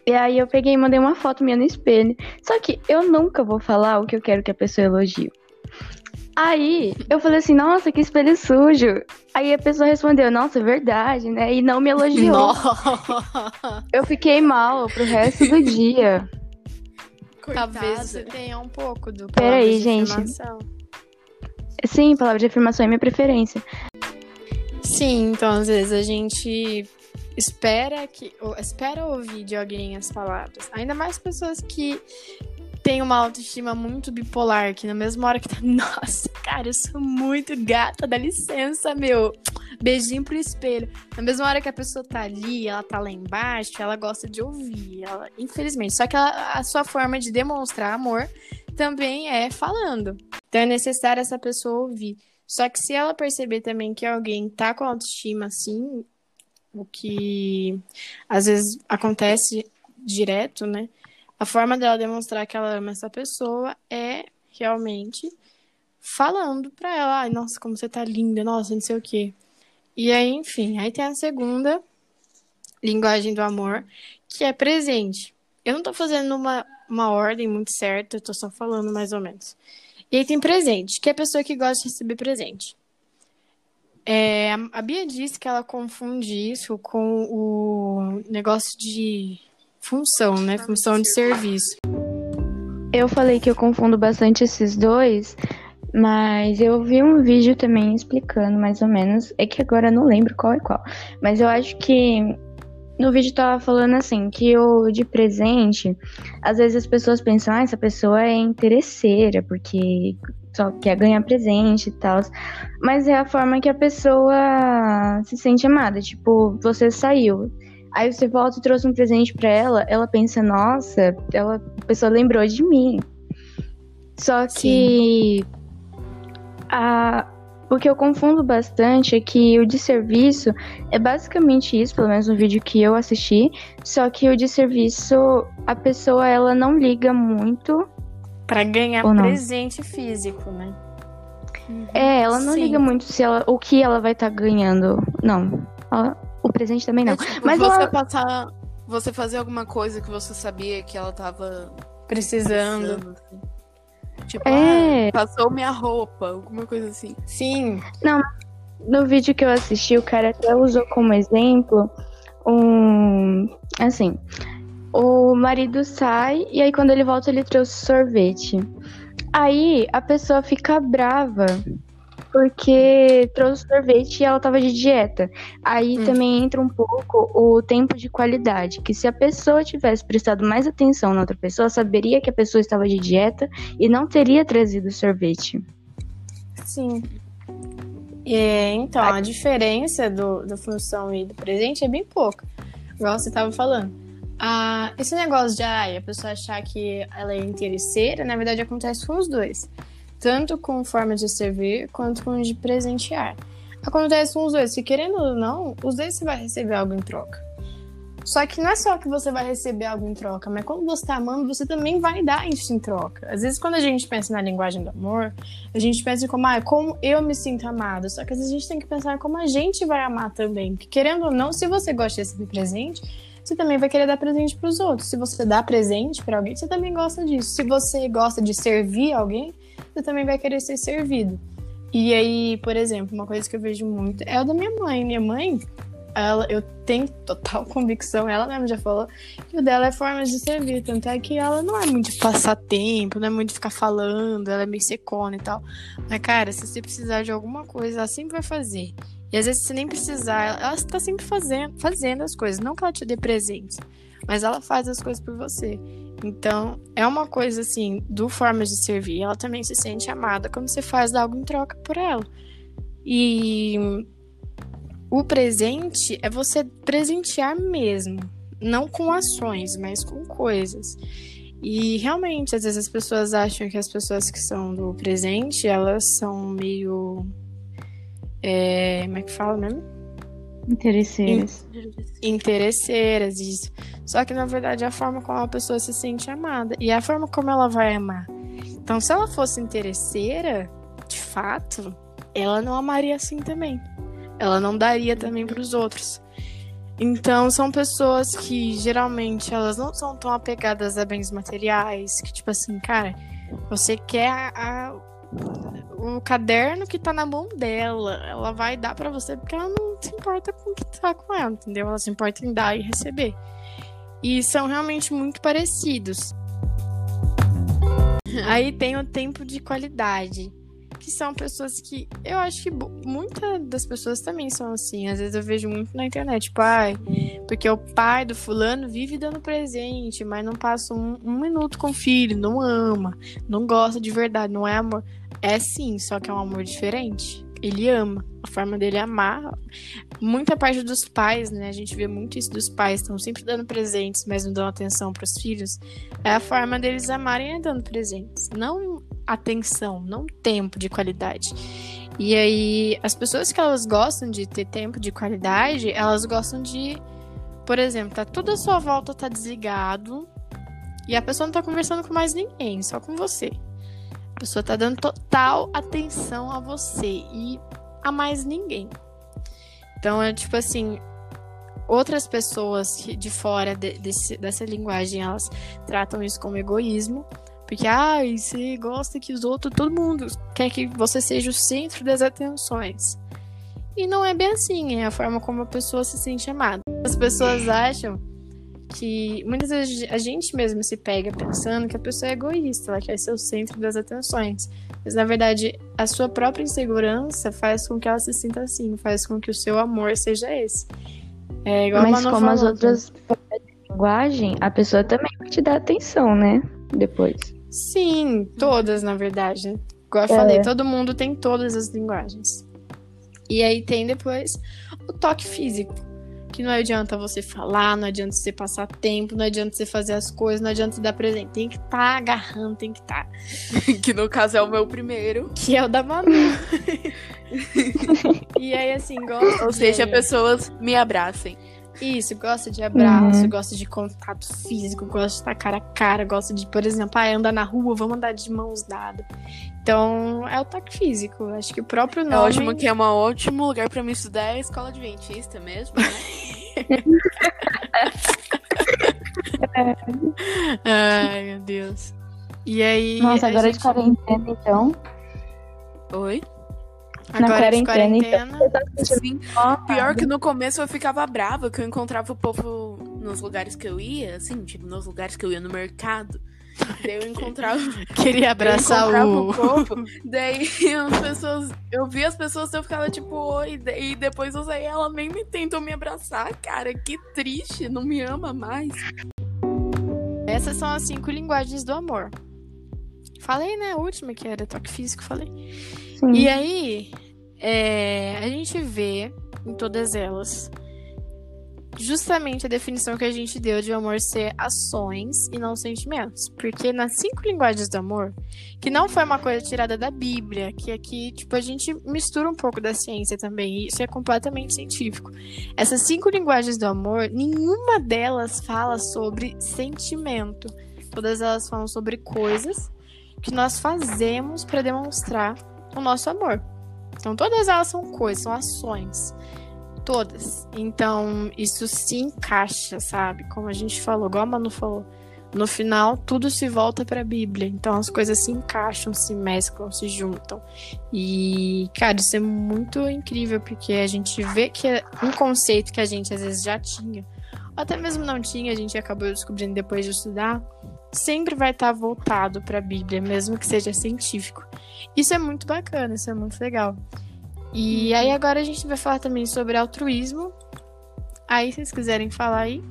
E aí eu peguei e mandei uma foto minha no espelho. Só que eu nunca vou falar o que eu quero que a pessoa elogie. Aí eu falei assim, nossa, que espelho sujo. Aí a pessoa respondeu, nossa, é verdade, né? E não me elogiou. Nossa. Eu fiquei mal pro resto do dia. Coitada. Talvez você tenha um pouco do Peraí, gente. Sim, palavra de afirmação é minha preferência. Sim, então às vezes a gente espera que espera ouvir de alguém as palavras. Ainda mais pessoas que tem uma autoestima muito bipolar, que na mesma hora que tá. Nossa, cara, eu sou muito gata, dá licença, meu. Beijinho pro espelho. Na mesma hora que a pessoa tá ali, ela tá lá embaixo, ela gosta de ouvir. Ela, infelizmente. Só que ela, a sua forma de demonstrar amor também é falando. Então é necessário essa pessoa ouvir. Só que se ela perceber também que alguém tá com autoestima assim, o que às vezes acontece direto, né? A forma dela demonstrar que ela ama essa pessoa é realmente falando pra ela, ai, nossa, como você tá linda, nossa, não sei o quê. E aí, enfim, aí tem a segunda linguagem do amor, que é presente. Eu não tô fazendo uma, uma ordem muito certa, eu tô só falando mais ou menos. E aí tem presente, que é a pessoa que gosta de receber presente. É, a Bia disse que ela confunde isso com o negócio de função, né? Função de serviço. Eu falei que eu confundo bastante esses dois, mas eu vi um vídeo também explicando mais ou menos. É que agora eu não lembro qual é qual. Mas eu acho que no vídeo tava falando assim, que o de presente, às vezes as pessoas pensam, ah, essa pessoa é interesseira, porque só quer ganhar presente e tal. Mas é a forma que a pessoa se sente amada. Tipo, você saiu. Aí você volta e trouxe um presente para ela, ela pensa, nossa, ela, a pessoa lembrou de mim. Só que a, o que eu confundo bastante é que o de serviço é basicamente isso, pelo menos no vídeo que eu assisti, só que o de serviço a pessoa ela não liga muito para ganhar presente físico, né? É, ela não Sim. liga muito se ela, o que ela vai estar tá ganhando. Não. Ela, o presente também não. É, tipo, Mas você ela... passar. Você fazer alguma coisa que você sabia que ela tava precisando. precisando assim. Tipo, é... ah, passou minha roupa, alguma coisa assim. Sim. Não, no vídeo que eu assisti, o cara até usou como exemplo um. Assim. O marido sai e aí quando ele volta ele trouxe sorvete. Aí a pessoa fica brava porque trouxe sorvete e ela tava de dieta. Aí hum. também entra um pouco o tempo de qualidade, que se a pessoa tivesse prestado mais atenção na outra pessoa, saberia que a pessoa estava de dieta e não teria trazido sorvete. Sim. É, então, a diferença do, da função e do presente é bem pouca. Igual você estava falando. Ah, esse negócio de ah, a pessoa achar que ela é interesseira, na verdade acontece com os dois tanto com forma de servir quanto com de presentear. Acontece com os dois, se querendo ou não, os dois você vai receber algo em troca. Só que não é só que você vai receber algo em troca, mas quando você tá amando, você também vai dar isso em troca. Às vezes, quando a gente pensa na linguagem do amor, a gente pensa em como, ah, como eu me sinto amado. Só que às vezes a gente tem que pensar como a gente vai amar também. Porque, querendo ou não, se você gosta de receber presente, você também vai querer dar presente para os outros. Se você dá presente para alguém, você também gosta disso. Se você gosta de servir alguém, você também vai querer ser servido. E aí, por exemplo, uma coisa que eu vejo muito é o da minha mãe. Minha mãe, ela, eu tenho total convicção, ela mesma já falou, que o dela é forma de servir. Tanto é que ela não é muito de passar tempo, não é muito de ficar falando, ela é meio secona e tal. Mas, cara, se você precisar de alguma coisa, ela sempre vai fazer. E às vezes, se nem precisar, ela está sempre fazendo, fazendo as coisas. Não que ela te dê presentes, mas ela faz as coisas por você. Então, é uma coisa assim, do formas de servir. Ela também se sente amada quando você faz algo em troca por ela. E o presente é você presentear mesmo, não com ações, mas com coisas. E realmente, às vezes as pessoas acham que as pessoas que são do presente, elas são meio é, como é que fala mesmo? Interesseiras. Interesseiras, isso. Só que na verdade é a forma como a pessoa se sente amada. E é a forma como ela vai amar. Então, se ela fosse interesseira, de fato, ela não amaria assim também. Ela não daria também para os outros. Então, são pessoas que geralmente elas não são tão apegadas a bens materiais, que tipo assim, cara, você quer a, a o caderno que tá na mão dela. Ela vai dar para você porque ela não se importa com o que tá com ela, entendeu? Ela se importa em dar e receber. E são realmente muito parecidos. Aí tem o tempo de qualidade, que são pessoas que eu acho que muitas das pessoas também são assim. Às vezes eu vejo muito na internet, pai, tipo, porque o pai do fulano vive dando presente, mas não passa um, um minuto com o filho, não ama, não gosta de verdade, não é amor. É sim, só que é um amor diferente. Ele ama. A forma dele é amar. Muita parte dos pais, né? A gente vê muito isso dos pais, estão sempre dando presentes, mas não dão atenção para os filhos. É a forma deles amarem é dando presentes. Não atenção, não tempo de qualidade. E aí, as pessoas que elas gostam de ter tempo de qualidade, elas gostam de, por exemplo, tá tudo à sua volta tá desligado e a pessoa não tá conversando com mais ninguém, só com você. A pessoa tá dando total atenção a você e a mais ninguém. Então é tipo assim, outras pessoas de fora de, desse, dessa linguagem, elas tratam isso como egoísmo. Porque, ah, você gosta que os outros, todo mundo quer que você seja o centro das atenções. E não é bem assim, é a forma como a pessoa se sente amada. As pessoas acham que muitas vezes a gente mesmo se pega pensando que a pessoa é egoísta, ela quer ser o centro das atenções. Mas na verdade, a sua própria insegurança faz com que ela se sinta assim, faz com que o seu amor seja esse. É igual Mas como falou, as outras de linguagem, a pessoa também vai te dar atenção, né? Depois. Sim, todas, na verdade. Igual eu é. falei, todo mundo tem todas as linguagens. E aí tem depois o toque físico que não adianta você falar, não adianta você passar tempo, não adianta você fazer as coisas, não adianta você dar presente. Tem que estar tá agarrando, tem que estar. Tá. que no caso é o meu primeiro. Que é o da Manu. e aí, assim, gosto. Ou seja, pessoas me abracem. Isso, gosta de abraço, uhum. gosta de contato físico, gosta de estar cara a cara, gosta de, por exemplo, ah, andar na rua, vamos andar de mãos dadas. Então, é o toque físico. Acho que o próprio nome. É ótimo que é um ótimo lugar para me estudar é a escola adventista mesmo, né? Ai, meu Deus. E aí. Nossa, agora gente... de quarentena, então. Oi? Agora na quarentena, quarentena. Então, sim. Pior que no começo eu ficava brava, que eu encontrava o povo nos lugares que eu ia, assim, tipo, nos lugares que eu ia no mercado. Daí eu encontrava. Queria abraçar eu o. o povo, daí as pessoas. Eu vi as pessoas eu ficava tipo, oi. E depois eu saí, ela nem me tentou me abraçar, cara. Que triste, não me ama mais. Essas são as cinco linguagens do amor. Falei, né? A última que era toque físico, falei. Sim. E aí, é, a gente vê em todas elas justamente a definição que a gente deu de amor ser ações e não sentimentos. Porque nas cinco linguagens do amor, que não foi uma coisa tirada da Bíblia, que aqui, tipo, a gente mistura um pouco da ciência também, e isso é completamente científico. Essas cinco linguagens do amor, nenhuma delas fala sobre sentimento. Todas elas falam sobre coisas que nós fazemos para demonstrar o nosso amor. Então, todas elas são coisas, são ações. Todas. Então, isso se encaixa, sabe? Como a gente falou, igual a Manu falou. No final, tudo se volta para a Bíblia. Então, as coisas se encaixam, se mesclam, se juntam. E, cara, isso é muito incrível, porque a gente vê que é um conceito que a gente às vezes já tinha, até mesmo não tinha, a gente acabou descobrindo depois de estudar, sempre vai estar voltado para a Bíblia, mesmo que seja científico. Isso é muito bacana, isso é muito legal. E aí agora a gente vai falar também sobre altruísmo. Aí, se vocês quiserem falar aí.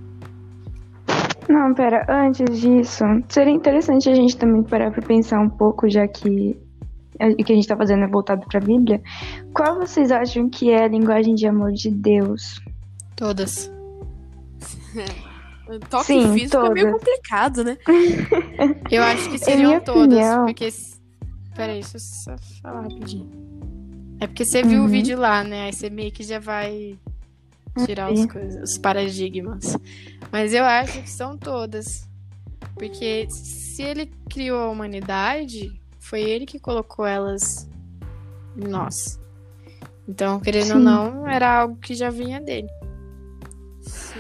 Não, pera, antes disso, seria interessante a gente também parar para pensar um pouco, já que o que a gente está fazendo é voltado para a Bíblia. Qual vocês acham que é a linguagem de amor de Deus? Todas. Toque Sim, físico é meio todas. complicado, né? Eu acho que Em seriam todas. opinião- Porque. Peraí, deixa eu só falar rapidinho. É porque você viu o Uhum. vídeo lá, né? Aí você meio que já vai tirar as coisas, os paradigmas. Mas eu acho que são todas. Porque se ele criou a humanidade, foi ele que colocou elas em nós. Então, querendo ou Sim. não, era algo que já vinha dele. Sim,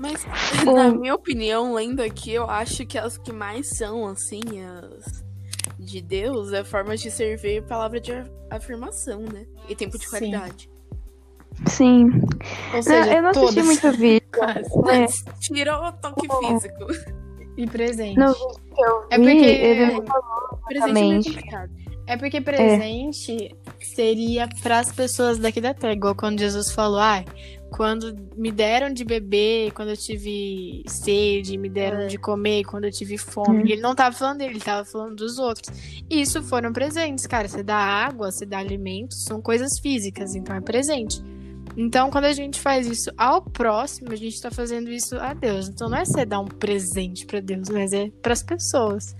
Mas, O- na minha opinião, lendo aqui, eu acho que as que mais são, assim, as de Deus, é formas de servir palavra de afirmação, né? E tempo de Sim. qualidade. sim. Ou Não, seja, eu não assisti todas. muito vídeo. É, Tira o toque Oh. físico. E presente. que eu É vi, porque- ele não Presente é. É porque presente seria para as pessoas daqui da terra, igual quando Jesus falou, ah, quando me deram de beber, quando eu tive sede, me deram É. de comer, quando eu tive fome. Hum. Ele não tava falando dele, ele tava falando dos outros. E isso foram presentes, cara. Você dá água, você dá alimentos, são coisas físicas, então é presente. Então, quando a gente faz isso ao próximo, a gente tá fazendo isso a Deus. Então, não é você dar um presente para Deus, mas é para as pessoas.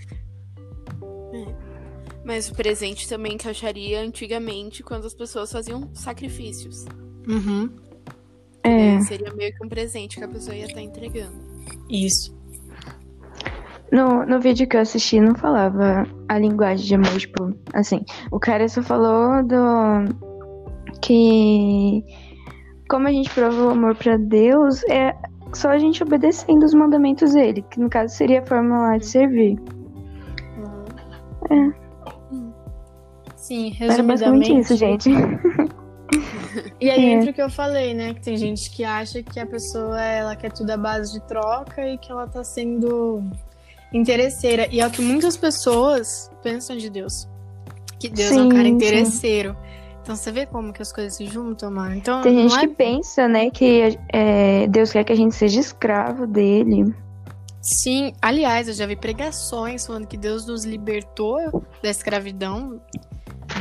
Mas o presente também encaixaria antigamente quando as pessoas faziam sacrifícios. Uhum. É. É, Seria meio que um presente que a pessoa ia estar entregando. Isso. No, no vídeo que eu assisti, não falava a linguagem de amor, tipo, assim. O cara só falou do. Que. Como a gente prova o amor pra Deus, é só a gente obedecendo os mandamentos dele, que no caso seria a forma lá de servir. Sim, Era basicamente resumidamente. isso, gente. E aí É. entra o que eu falei, né? Que tem gente que acha que a pessoa ela quer tudo à base de troca e que ela tá sendo interesseira. E é o que muitas pessoas pensam de Deus. Que Deus é um Sim, cara sim. interesseiro. Então você vê como que as coisas se juntam, mano. Então Tem gente é que pensa, né, que é, Deus quer que a gente seja escravo dele. Sim, aliás, eu já vi pregações falando que Deus nos libertou da escravidão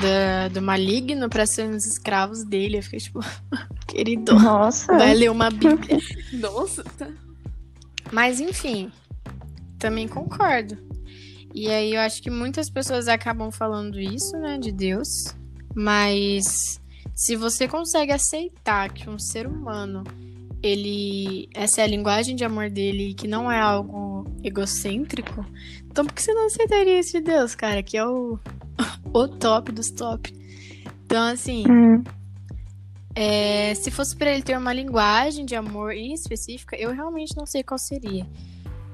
da- do maligno para sermos escravos dele. Eu fiquei tipo, querido, Nossa. vai ler uma Bíblia. Nossa, tá. Mas enfim, também concordo. E aí eu acho que muitas pessoas acabam falando isso, né, de Deus. Mas se você consegue aceitar que um ser humano, ele essa é a linguagem de amor dele, e que não é algo egocêntrico, então por que você não aceitaria isso de Deus, cara? Que é o o top dos top. Então assim, Hum, é, se fosse pra ele ter uma linguagem de amor específica, eu realmente não sei qual seria.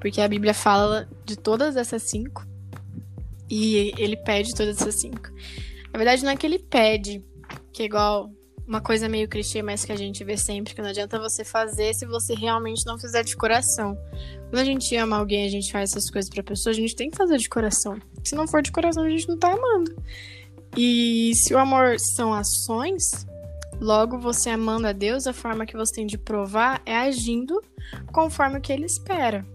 Porque a Bíblia fala de todas essas cinco. E ele pede todas essas cinco. Na verdade, não é que ele pede, que é igual uma coisa meio clichê, mas que a gente vê sempre, que não adianta você fazer se você realmente não fizer de coração. Quando a gente ama alguém, a gente faz essas coisas pra pessoa, a gente tem que fazer de coração. Se não for de coração, a gente não tá amando. E se o amor são ações, Logo, você amando a Deus, a forma que você tem de provar é agindo conforme o que ele espera.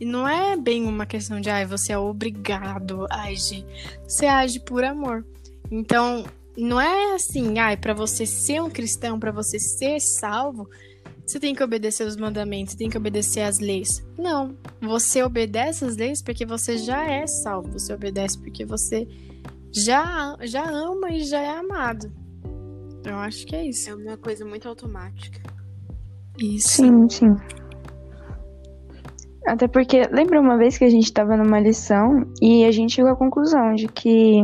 E não é bem uma questão de, ai, você é obrigado a agir. Você age por amor. Então, não é assim, ai, para você ser um cristão, para você ser salvo, você tem que obedecer os mandamentos, você tem que obedecer as leis. Não. Você obedece as leis porque você já é salvo. Você obedece porque você já, já ama e já é amado. Eu acho que é isso. É uma coisa muito automática. Isso. Sim, sim. Até porque, lembra uma vez que a gente estava numa lição e a gente chegou à conclusão de que,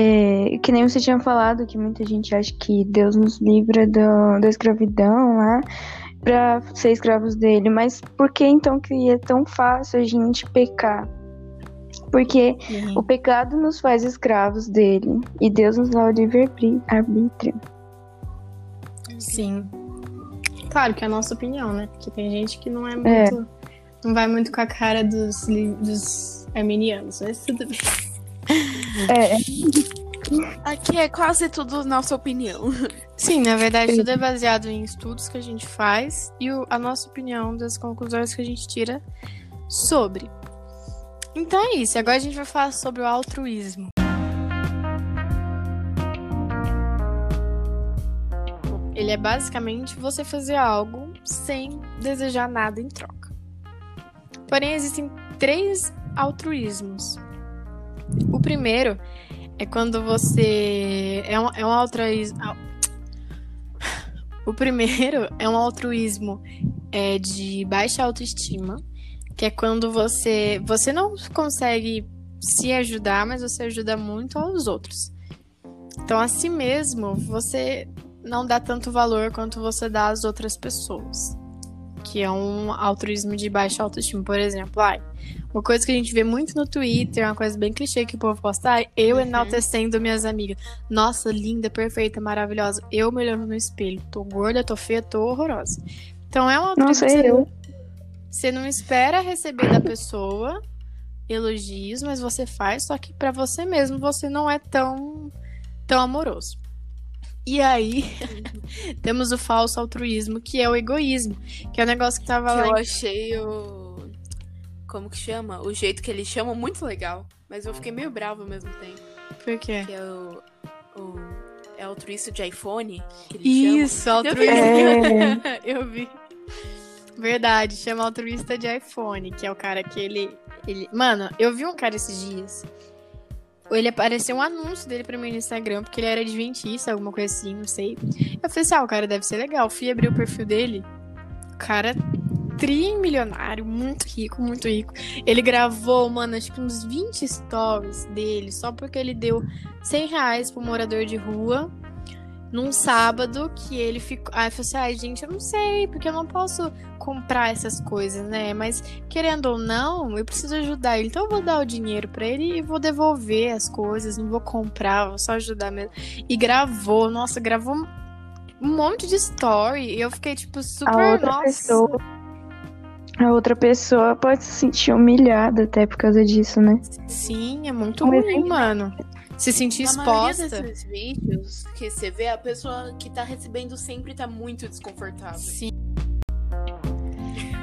é, que nem você tinha falado, que muita gente acha que Deus nos livra do, da escravidão lá para ser escravos dele, mas por que então que é tão fácil a gente pecar? Porque Uhum. o pecado nos faz escravos dele e Deus nos dá o livre-arbítrio. Sim. Claro que é a nossa opinião, né? Porque tem gente que não é muito. Não vai muito com a cara dos, dos arminianos, mas tudo bem. É, Aqui é quase tudo nossa opinião. Sim, na verdade, tudo é baseado em estudos que a gente faz e o- a nossa opinião das conclusões que a gente tira sobre. Então é isso. Agora a gente vai falar sobre o altruísmo. Ele é basicamente você fazer algo sem desejar nada em troca. Porém, existem três altruísmos. O primeiro é quando você é um, é um altruísmo. O primeiro é um altruísmo é, de baixa autoestima, que é quando você você não consegue se ajudar, mas você ajuda muito aos outros. Então, a si mesmo, você não dá tanto valor quanto você dá às outras pessoas. Que é um altruísmo de baixa autoestima, por exemplo. Ai, uma coisa que a gente vê muito no Twitter, uma coisa bem clichê que o povo posta, ai, eu Uhum. enaltecendo minhas amigas. Nossa, linda, perfeita, maravilhosa. Eu me olhando no espelho. Tô gorda, tô feia, tô horrorosa. Então é um altruísmo Nossa, que você eu. você não espera receber da pessoa elogios, mas você faz, só que pra você mesmo você não é tão tão amoroso. E aí, temos o falso altruísmo, que é o egoísmo, que é o negócio que tava Que eu lá. em- achei o. Como que chama? O jeito que eles chamam muito legal. Mas eu fiquei meio bravo ao mesmo tempo. Por quê? Que é o. o é altruísta de iPhone. Isso, chamam. Eu vi. altruísmo. É, Eu vi. Verdade, chama altruísta de iPhone, que é o cara que ele, ele. Mano, eu vi um cara esses dias. Ele apareceu um anúncio dele pra mim no Instagram, porque ele era adventista, alguma coisa assim, não sei. Eu falei assim, ah, o cara deve ser legal. Fui abrir o perfil dele. O cara trimilionário, muito rico, muito rico. Ele gravou, mano, acho que uns 20 stories dele, só porque ele deu 100 reais pro morador de rua num sábado que ele ficou. Aí eu falei assim, ai, gente, eu não sei, porque eu não posso comprar essas coisas, né? Mas querendo ou não, eu preciso ajudar ele. Então eu vou dar o dinheiro pra ele e vou devolver as coisas, não vou comprar, vou só ajudar mesmo. E gravou, nossa, gravou um monte de story. E eu fiquei, tipo, super. a outra nossa. pessoa. A outra pessoa pode se sentir humilhada até por causa disso, né? Sim, é muito Um ruim, exemplo. mano. Se sentir Na maioria exposta. desses vídeos que você vê, a pessoa que tá recebendo sempre tá muito desconfortável. Sim.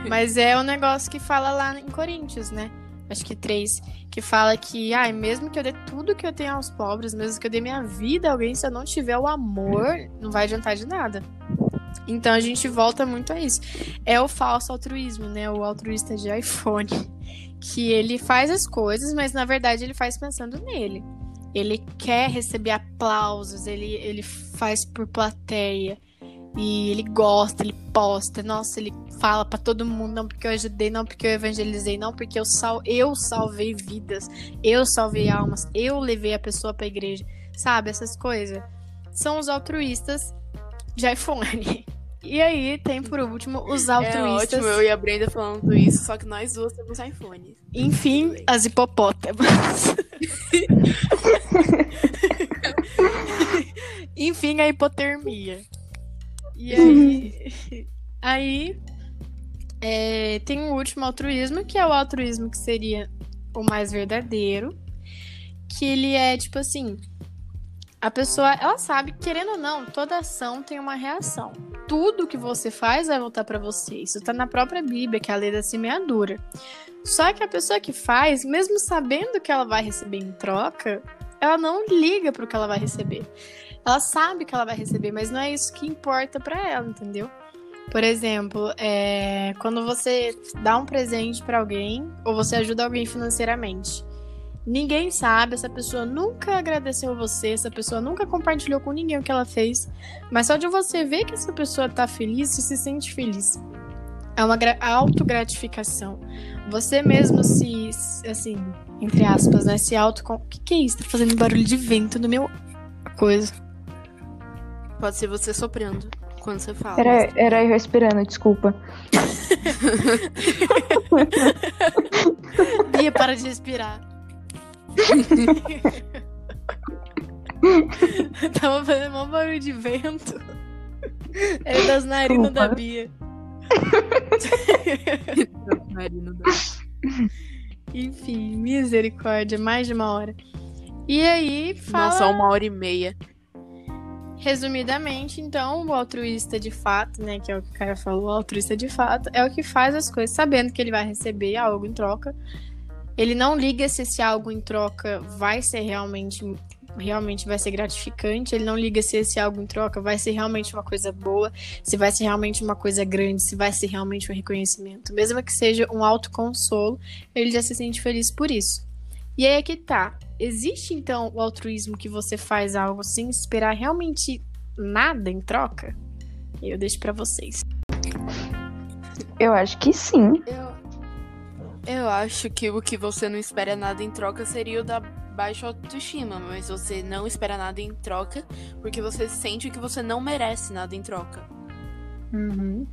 Mas é o negócio que fala lá em Coríntios, né? Acho que três, que fala que, ai, mesmo que eu dê tudo que eu tenho aos pobres, mesmo que eu dê minha vida a alguém, se eu não tiver o amor, não vai adiantar de nada. Então a gente volta muito a isso. É o falso altruísmo, né? O altruísta de iPhone. Que ele faz as coisas, mas na verdade ele faz pensando nele. Ele quer receber aplausos, ele, ele faz por plateia. E ele gosta, ele posta, nossa, ele fala pra todo mundo, não porque eu ajudei, não porque eu evangelizei, não porque eu, sal eu salvei vidas, eu salvei almas, eu levei a pessoa pra igreja, sabe? Essas coisas. São os altruístas de iPhone. E aí tem por último os É altruístas. ótimo eu e a Brenda falando isso, só que nós duas temos iPhone. Enfim, as hipopótamas. Enfim, a hipotermia. E aí, aí é, tem um último altruísmo, que é o altruísmo que seria o mais verdadeiro. Que ele é tipo assim: a pessoa, ela sabe, querendo ou não, toda ação tem uma reação. Tudo que você faz vai voltar pra você. Isso tá na própria Bíblia, que é a lei da semeadura. Só que a pessoa que faz, mesmo sabendo que ela vai receber em troca, ela não liga pro que ela vai receber. Ela sabe que ela vai receber, mas não é isso que importa pra ela, entendeu? Por exemplo, é, quando você dá um presente pra alguém ou você ajuda alguém financeiramente. Ninguém sabe, essa pessoa nunca agradeceu você, essa pessoa nunca compartilhou com ninguém o que ela fez, mas só de você ver que essa pessoa tá feliz, você se sente feliz. É uma gra- autogratificação. Você mesmo se, assim, entre aspas, né, se auto... O que que é isso? Tá fazendo barulho de vento no meu coisa. Pode ser você soprando quando você fala. Era, era eu respirando, desculpa. Bia, para de respirar. Tava fazendo um barulho de vento. Era das narinas da. Bia. Marina, dá. Enfim, misericórdia, mais de uma hora. E aí, fala... Nossa, uma hora e meia. Resumidamente, então, o altruísta de fato, né, que é o que o cara falou, o altruísta de fato, é o que faz as coisas sabendo que ele vai receber algo em troca. Ele não liga se esse algo em troca vai ser realmente realmente vai ser gratificante, ele não liga se esse algo em troca vai ser realmente uma coisa boa, se vai ser realmente uma coisa grande, se vai ser realmente um reconhecimento. Mesmo que seja um autoconsolo, ele já se sente feliz por isso. E aí é que tá. Existe então o altruísmo que você faz algo sem esperar realmente nada em troca? Eu deixo pra vocês. Eu acho que sim. Eu, eu acho que o que você não espera nada em troca seria o da baixa autoestima, mas você não espera nada em troca porque você sente que você não merece nada em troca. Uhum.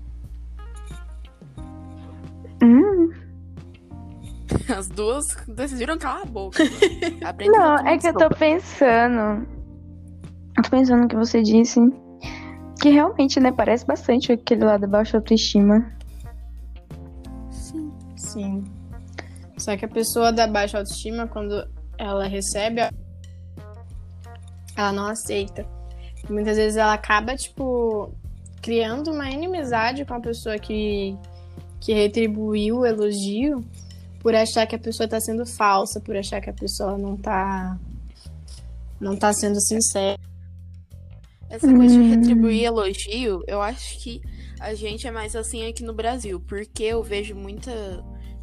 Hum, As duas decidiram calar a boca. Não, é que eu tô pensando. Eu tô pensando no que você disse. Que realmente, né, parece bastante aquele lá da baixa autoestima. Sim. Sim. Só que a pessoa da baixa autoestima, quando ela recebe, ela não aceita. Muitas vezes ela acaba, tipo, criando uma inimizade com a pessoa que, que retribuiu o elogio por achar que a pessoa tá sendo falsa, por achar que a pessoa não tá. não tá sendo sincera. Essa coisa de Hum. retribuir elogio, eu acho que a gente é mais assim aqui no Brasil, porque eu vejo muita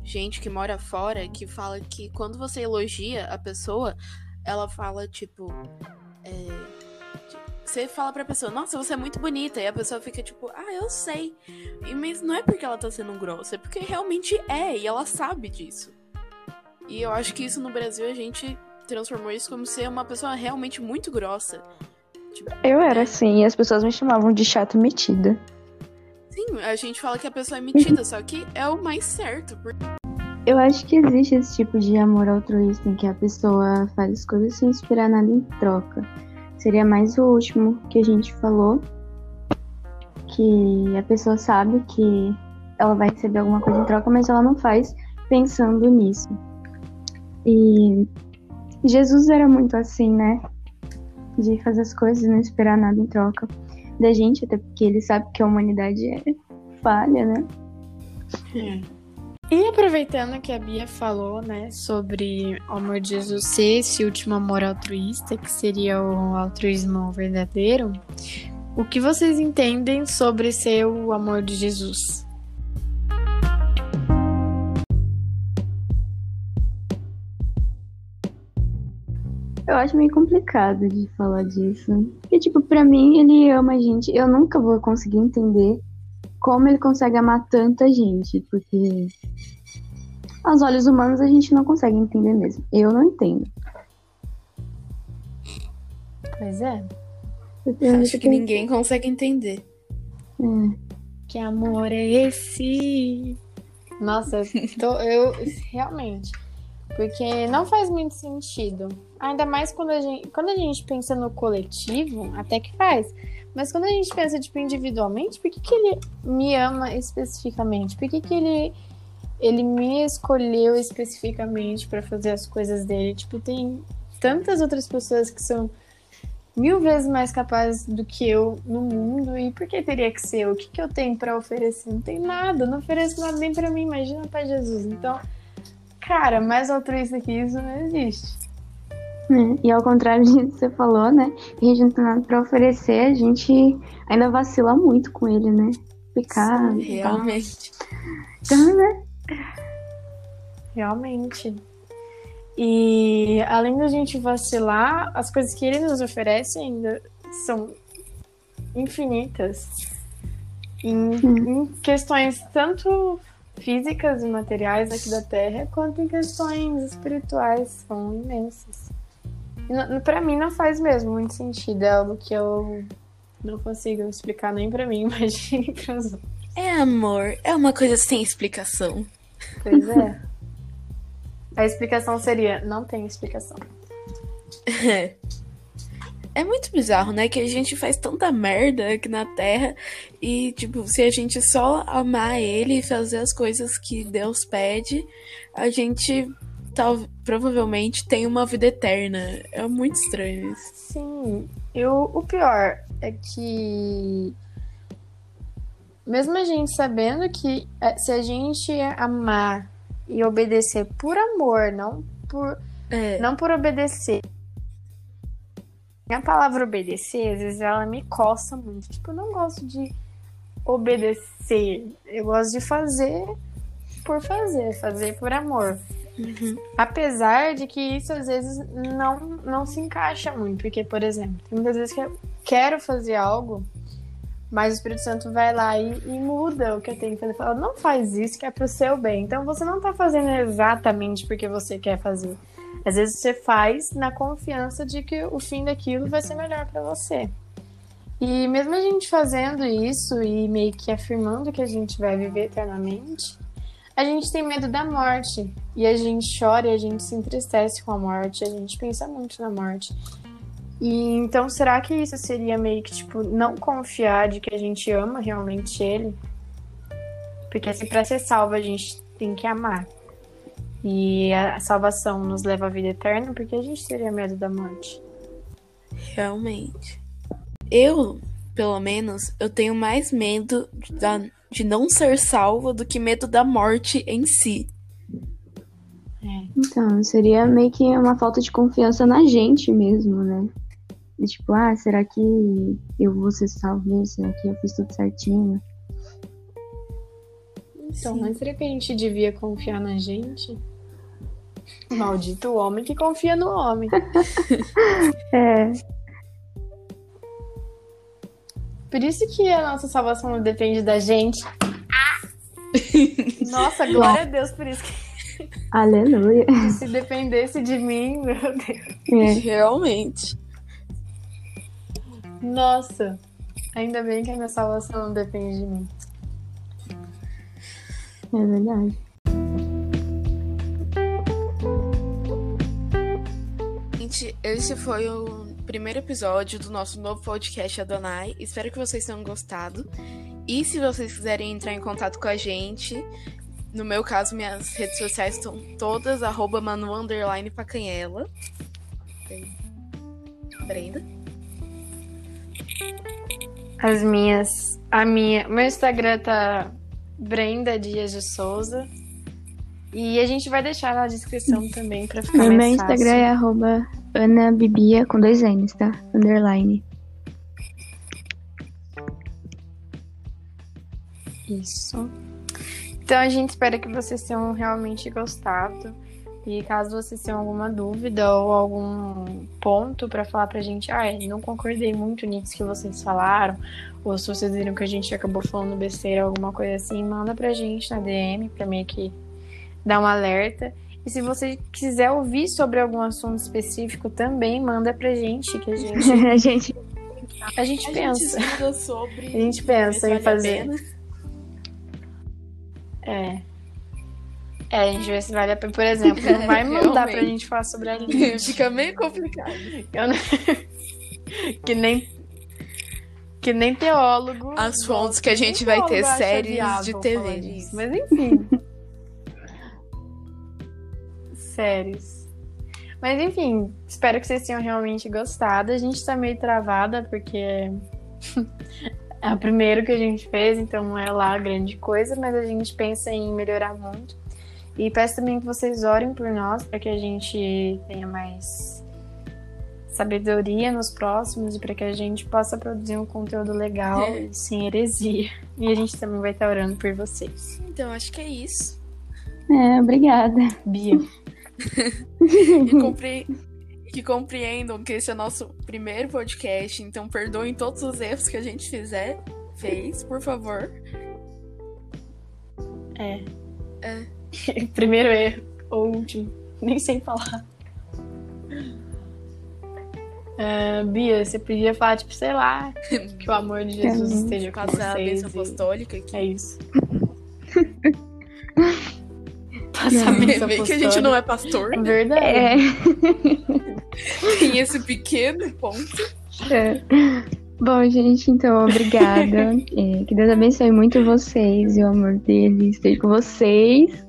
gente que mora fora que fala que quando você elogia a pessoa, ela fala tipo. é, você fala pra pessoa, nossa, você é muito bonita, e a pessoa fica tipo, ah, eu sei. E, mas não é porque ela tá sendo grossa, é porque realmente é, e ela sabe disso. E eu acho que isso no Brasil a gente transformou isso como ser uma pessoa realmente muito grossa. Tipo, Eu era assim, e as pessoas me chamavam de chato metida. Sim, a gente fala que a pessoa é metida, só que é o mais certo. Porque Eu acho que existe esse tipo de amor altruísta em que a pessoa faz as coisas sem esperar nada em troca. Seria mais o último que a gente falou. Que a pessoa sabe que ela vai receber alguma coisa em troca, mas ela não faz pensando nisso. E Jesus era muito assim, né? De fazer as coisas e não esperar nada em troca da gente, até porque ele sabe que a humanidade é falha, né? E aproveitando que a Bia falou, né, sobre o amor de Jesus ser esse último amor altruísta, que seria o altruísmo verdadeiro, o que vocês entendem sobre ser o amor de Jesus? Eu acho meio complicado de falar disso. Porque, tipo, pra mim, ele ama a gente. Eu nunca vou conseguir entender como ele consegue amar tanta gente. Porque, aos olhos humanos, a gente não consegue entender mesmo. Eu não entendo. Pois é. Eu acho que ninguém consegue entender. É. Que amor é esse? Nossa, eu, tô- eu realmente. Porque não faz muito sentido. Ainda mais quando a gente, quando a gente pensa no coletivo, até que faz. Mas quando a gente pensa, tipo, individualmente, por que, que ele me ama especificamente? Por que, que ele, ele me escolheu especificamente pra fazer as coisas dele? Tipo, tem tantas outras pessoas que são mil vezes mais capazes do que eu no mundo. E por que teria que ser? O que, que eu tenho pra oferecer? Não tem nada, não ofereço nada nem pra mim, imagina pra Jesus. Então, cara, mais altruísta que isso não existe. É, E ao contrário disso que você falou, né? Que a gente não tem nada pra oferecer, a gente ainda vacila muito com ele, né? Sim, tal. Realmente. Então, né? Realmente. E além da gente vacilar, as coisas que ele nos oferece ainda são infinitas. Em, em questões tanto físicas e materiais aqui da Terra, quanto em questões espirituais, são imensas. Pra mim não faz mesmo muito sentido, é algo que eu não consigo explicar nem pra mim, imagine pros outros. É amor, é uma coisa sem explicação. Pois é. A explicação seria: não tem explicação. É muito bizarro, né? Que a gente faz tanta merda aqui na Terra e, tipo, se a gente só amar Ele e fazer as coisas que Deus pede, a gente tal, provavelmente tem uma vida eterna. É muito estranho isso. Sim, eu, o pior é que, mesmo a gente sabendo que eh, se a gente amar e obedecer por amor, não por, É, não por obedecer. A palavra obedecer, às vezes ela me coça muito. Tipo, eu não gosto de obedecer. Eu gosto de fazer por fazer, fazer por amor. uhum. Apesar de que isso às vezes não, não se encaixa muito. Porque, por exemplo, tem muitas vezes que eu quero fazer algo, mas o Espírito Santo vai lá e, e muda o que eu tenho que fazer. Fala, não faz isso que é pro seu bem. Então você não tá fazendo exatamente porque você quer fazer. Às vezes você faz na confiança de que o fim daquilo vai ser melhor para você. E mesmo a gente fazendo isso e meio que afirmando que a gente vai viver eternamente, a gente tem medo da morte. E a gente chora e a gente se entristece com a morte, a gente pensa muito na morte. E então, será que isso seria meio que, tipo, não confiar de que a gente ama realmente ele? Porque assim, pra ser salvo, a gente tem que amar. E a salvação nos leva à vida eterna, porque a gente teria medo da morte. Realmente. Eu, pelo menos, eu tenho mais medo de, da- de não ser salva do que medo da morte em si. Então, seria meio que uma falta de confiança na gente mesmo, né? E, tipo, ah, será que eu vou ser salvo mesmo? Será que eu fiz tudo certinho? Então, Sim. mas será que a gente devia confiar na gente? Maldito homem que confia no homem. É, Por isso que a nossa salvação não depende da gente. Nossa, glória a Deus por isso. Que aleluia. se dependesse de mim, meu Deus. É, Realmente. Nossa, ainda bem que a minha salvação não depende de mim. é verdade. Gente, esse foi o primeiro episódio do nosso novo podcast Adonai. Espero que vocês tenham gostado. E se vocês quiserem entrar em contato com a gente, no meu caso, minhas redes sociais estão todas, arroba Manu underline Pacanhela. Brenda. As minhas. A minha. Meu Instagram tá Brenda Dias de Souza. E a gente vai deixar na descrição também pra ficar O mais meu fácil. Instagram é arroba Ana Bibia com dois N's, tá? Underline. Isso. Então a gente espera que vocês tenham realmente gostado. E caso vocês tenham alguma dúvida ou algum ponto pra falar pra gente, ah, não concordei muito nisso que vocês falaram, ou se vocês viram que a gente acabou falando besteira, alguma coisa assim, manda pra gente na DM pra meio que dar um alerta. E se você quiser ouvir sobre algum assunto específico também, manda pra gente, que a gente, a gente. a gente A pensa. gente sobre. A gente pensa em fazer. É. É, a gente vê se vale a pena. Por exemplo, não vai mandar pra gente falar sobre a Lynch. Fica meio complicado. Eu não- que nem. Que nem teólogo. As fontes que a gente vai ter séries de TV. Mas enfim. Séries. Mas enfim, espero que vocês tenham realmente gostado. A gente tá meio travada porque é o primeiro que a gente fez, então não é lá grande coisa, mas a gente pensa em melhorar muito. E peço também que vocês orem por nós para que a gente tenha mais sabedoria nos próximos e para que a gente possa produzir um conteúdo legal É. sem heresia. E a gente também vai estar orando por vocês. Então, acho que é isso. É, obrigada. Bia, E compre... que compreendam que esse é o nosso primeiro podcast, então perdoem todos os erros que a gente fizer, fez, por favor. é. É. Primeiro erro, ou último, nem sei falar. Ah, Bia, você podia falar, tipo, sei lá, que o amor de Jesus esteja com Passar a vocês. bênção apostólica aqui. É isso. A bênção Vê que a gente não é pastor, né? verdade. É. Tem esse pequeno ponto. É. Bom, gente, então, obrigada. É, que Deus abençoe muito vocês e o amor dele esteja com vocês.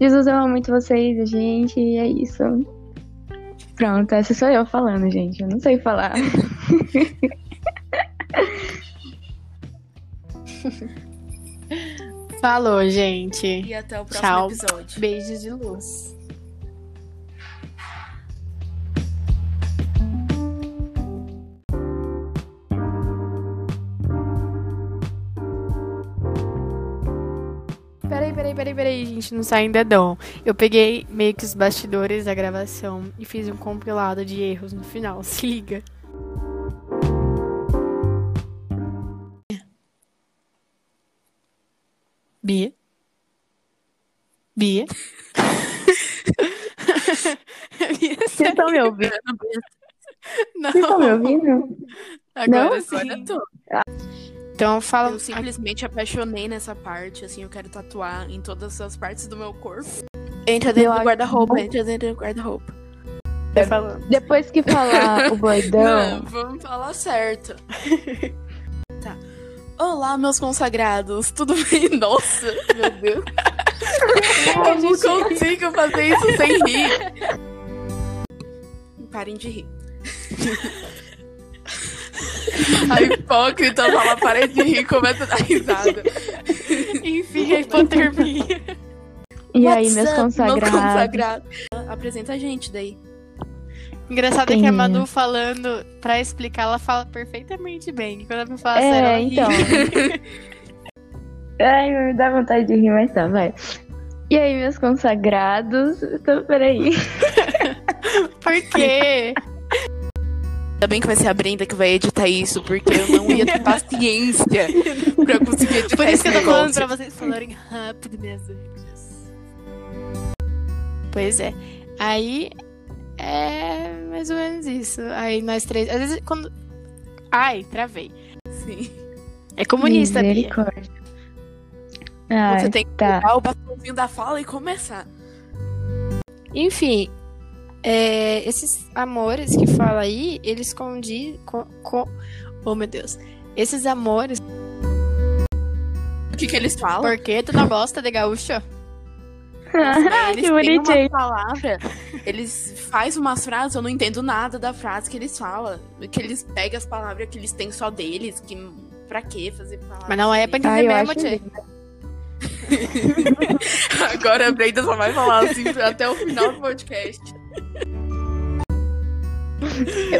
Jesus ama muito vocês, a gente, e é isso. Pronto, essa sou eu falando, gente. Eu não sei falar. Falou, gente. E até o próximo Tchau. episódio. Beijos de luz. Peraí, peraí, peraí, peraí, gente, não sai em dedão. Eu peguei meio que os bastidores da gravação e fiz um compilado de erros no final. Se liga. Bia? Bia? Bia, Vocês estão me ouvindo? não. Vocês estão me ouvindo? Agora Não? sim. Agora eu tô. Então fala. Eu simplesmente apaixonei nessa parte, assim, eu quero tatuar em todas as partes do meu corpo. Entra dentro Eu do guarda-roupa, entra dentro do guarda-roupa. Tá falando. Depois que falar o bordão, Não, vamos falar certo. tá. Olá, meus consagrados, tudo bem? Nossa, meu Deus. Eu não consigo fazer isso sem rir. Parem de rir. A hipócrita fala, parem de rir, começa a dar risada. Enfim, a hipotermia. e aí, What's meus up, meu consagrados. consagrado? Apresenta a gente daí. Engraçado é que Tem- a Manu falando, pra explicar, ela fala perfeitamente bem. E quando ela me fala É, sério, ela então. Ai, me dá vontade de rir, mas tá, vai. E aí, meus consagrados? Então, peraí. Por quê? Ainda bem que vai ser a Brenda que vai editar isso, porque eu não ia ter paciência pra conseguir editar Por isso que eu tô esse falando negócio. pra vocês falarem rápido, minhas anjas. Pois é. Aí é mais ou menos isso. Aí nós três. Às vezes quando. Ai, travei. Sim. É comunista, Bia. Misericórdia. Ai, Você tem que tá. pegar o bastãozinho da fala e começar. Enfim, é, esses amores que fala aí, eles condi com, com- Oh, meu Deus. Esses amores, O que que eles falam? por que tu não gosta de gaúcho? Nossa, que bonitinho. uma palavra, eles fazem umas frases, eu não entendo nada da frase que eles falam. Que eles pegam as palavras que eles têm só deles, que pra quê fazer palavras? Mas não é pra dizer Ai, eu mesmo, tchê. Agora a Brenda só vai falar assim até o final do podcast.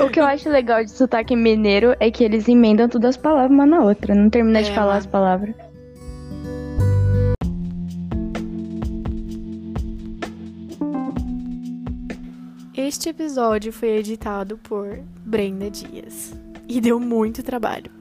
O que eu acho legal de sotaque mineiro é que eles emendam todas as palavras uma na outra. Não termina de É, falar mano. as palavras. Este episódio foi editado por Brenda Dias. E deu muito trabalho.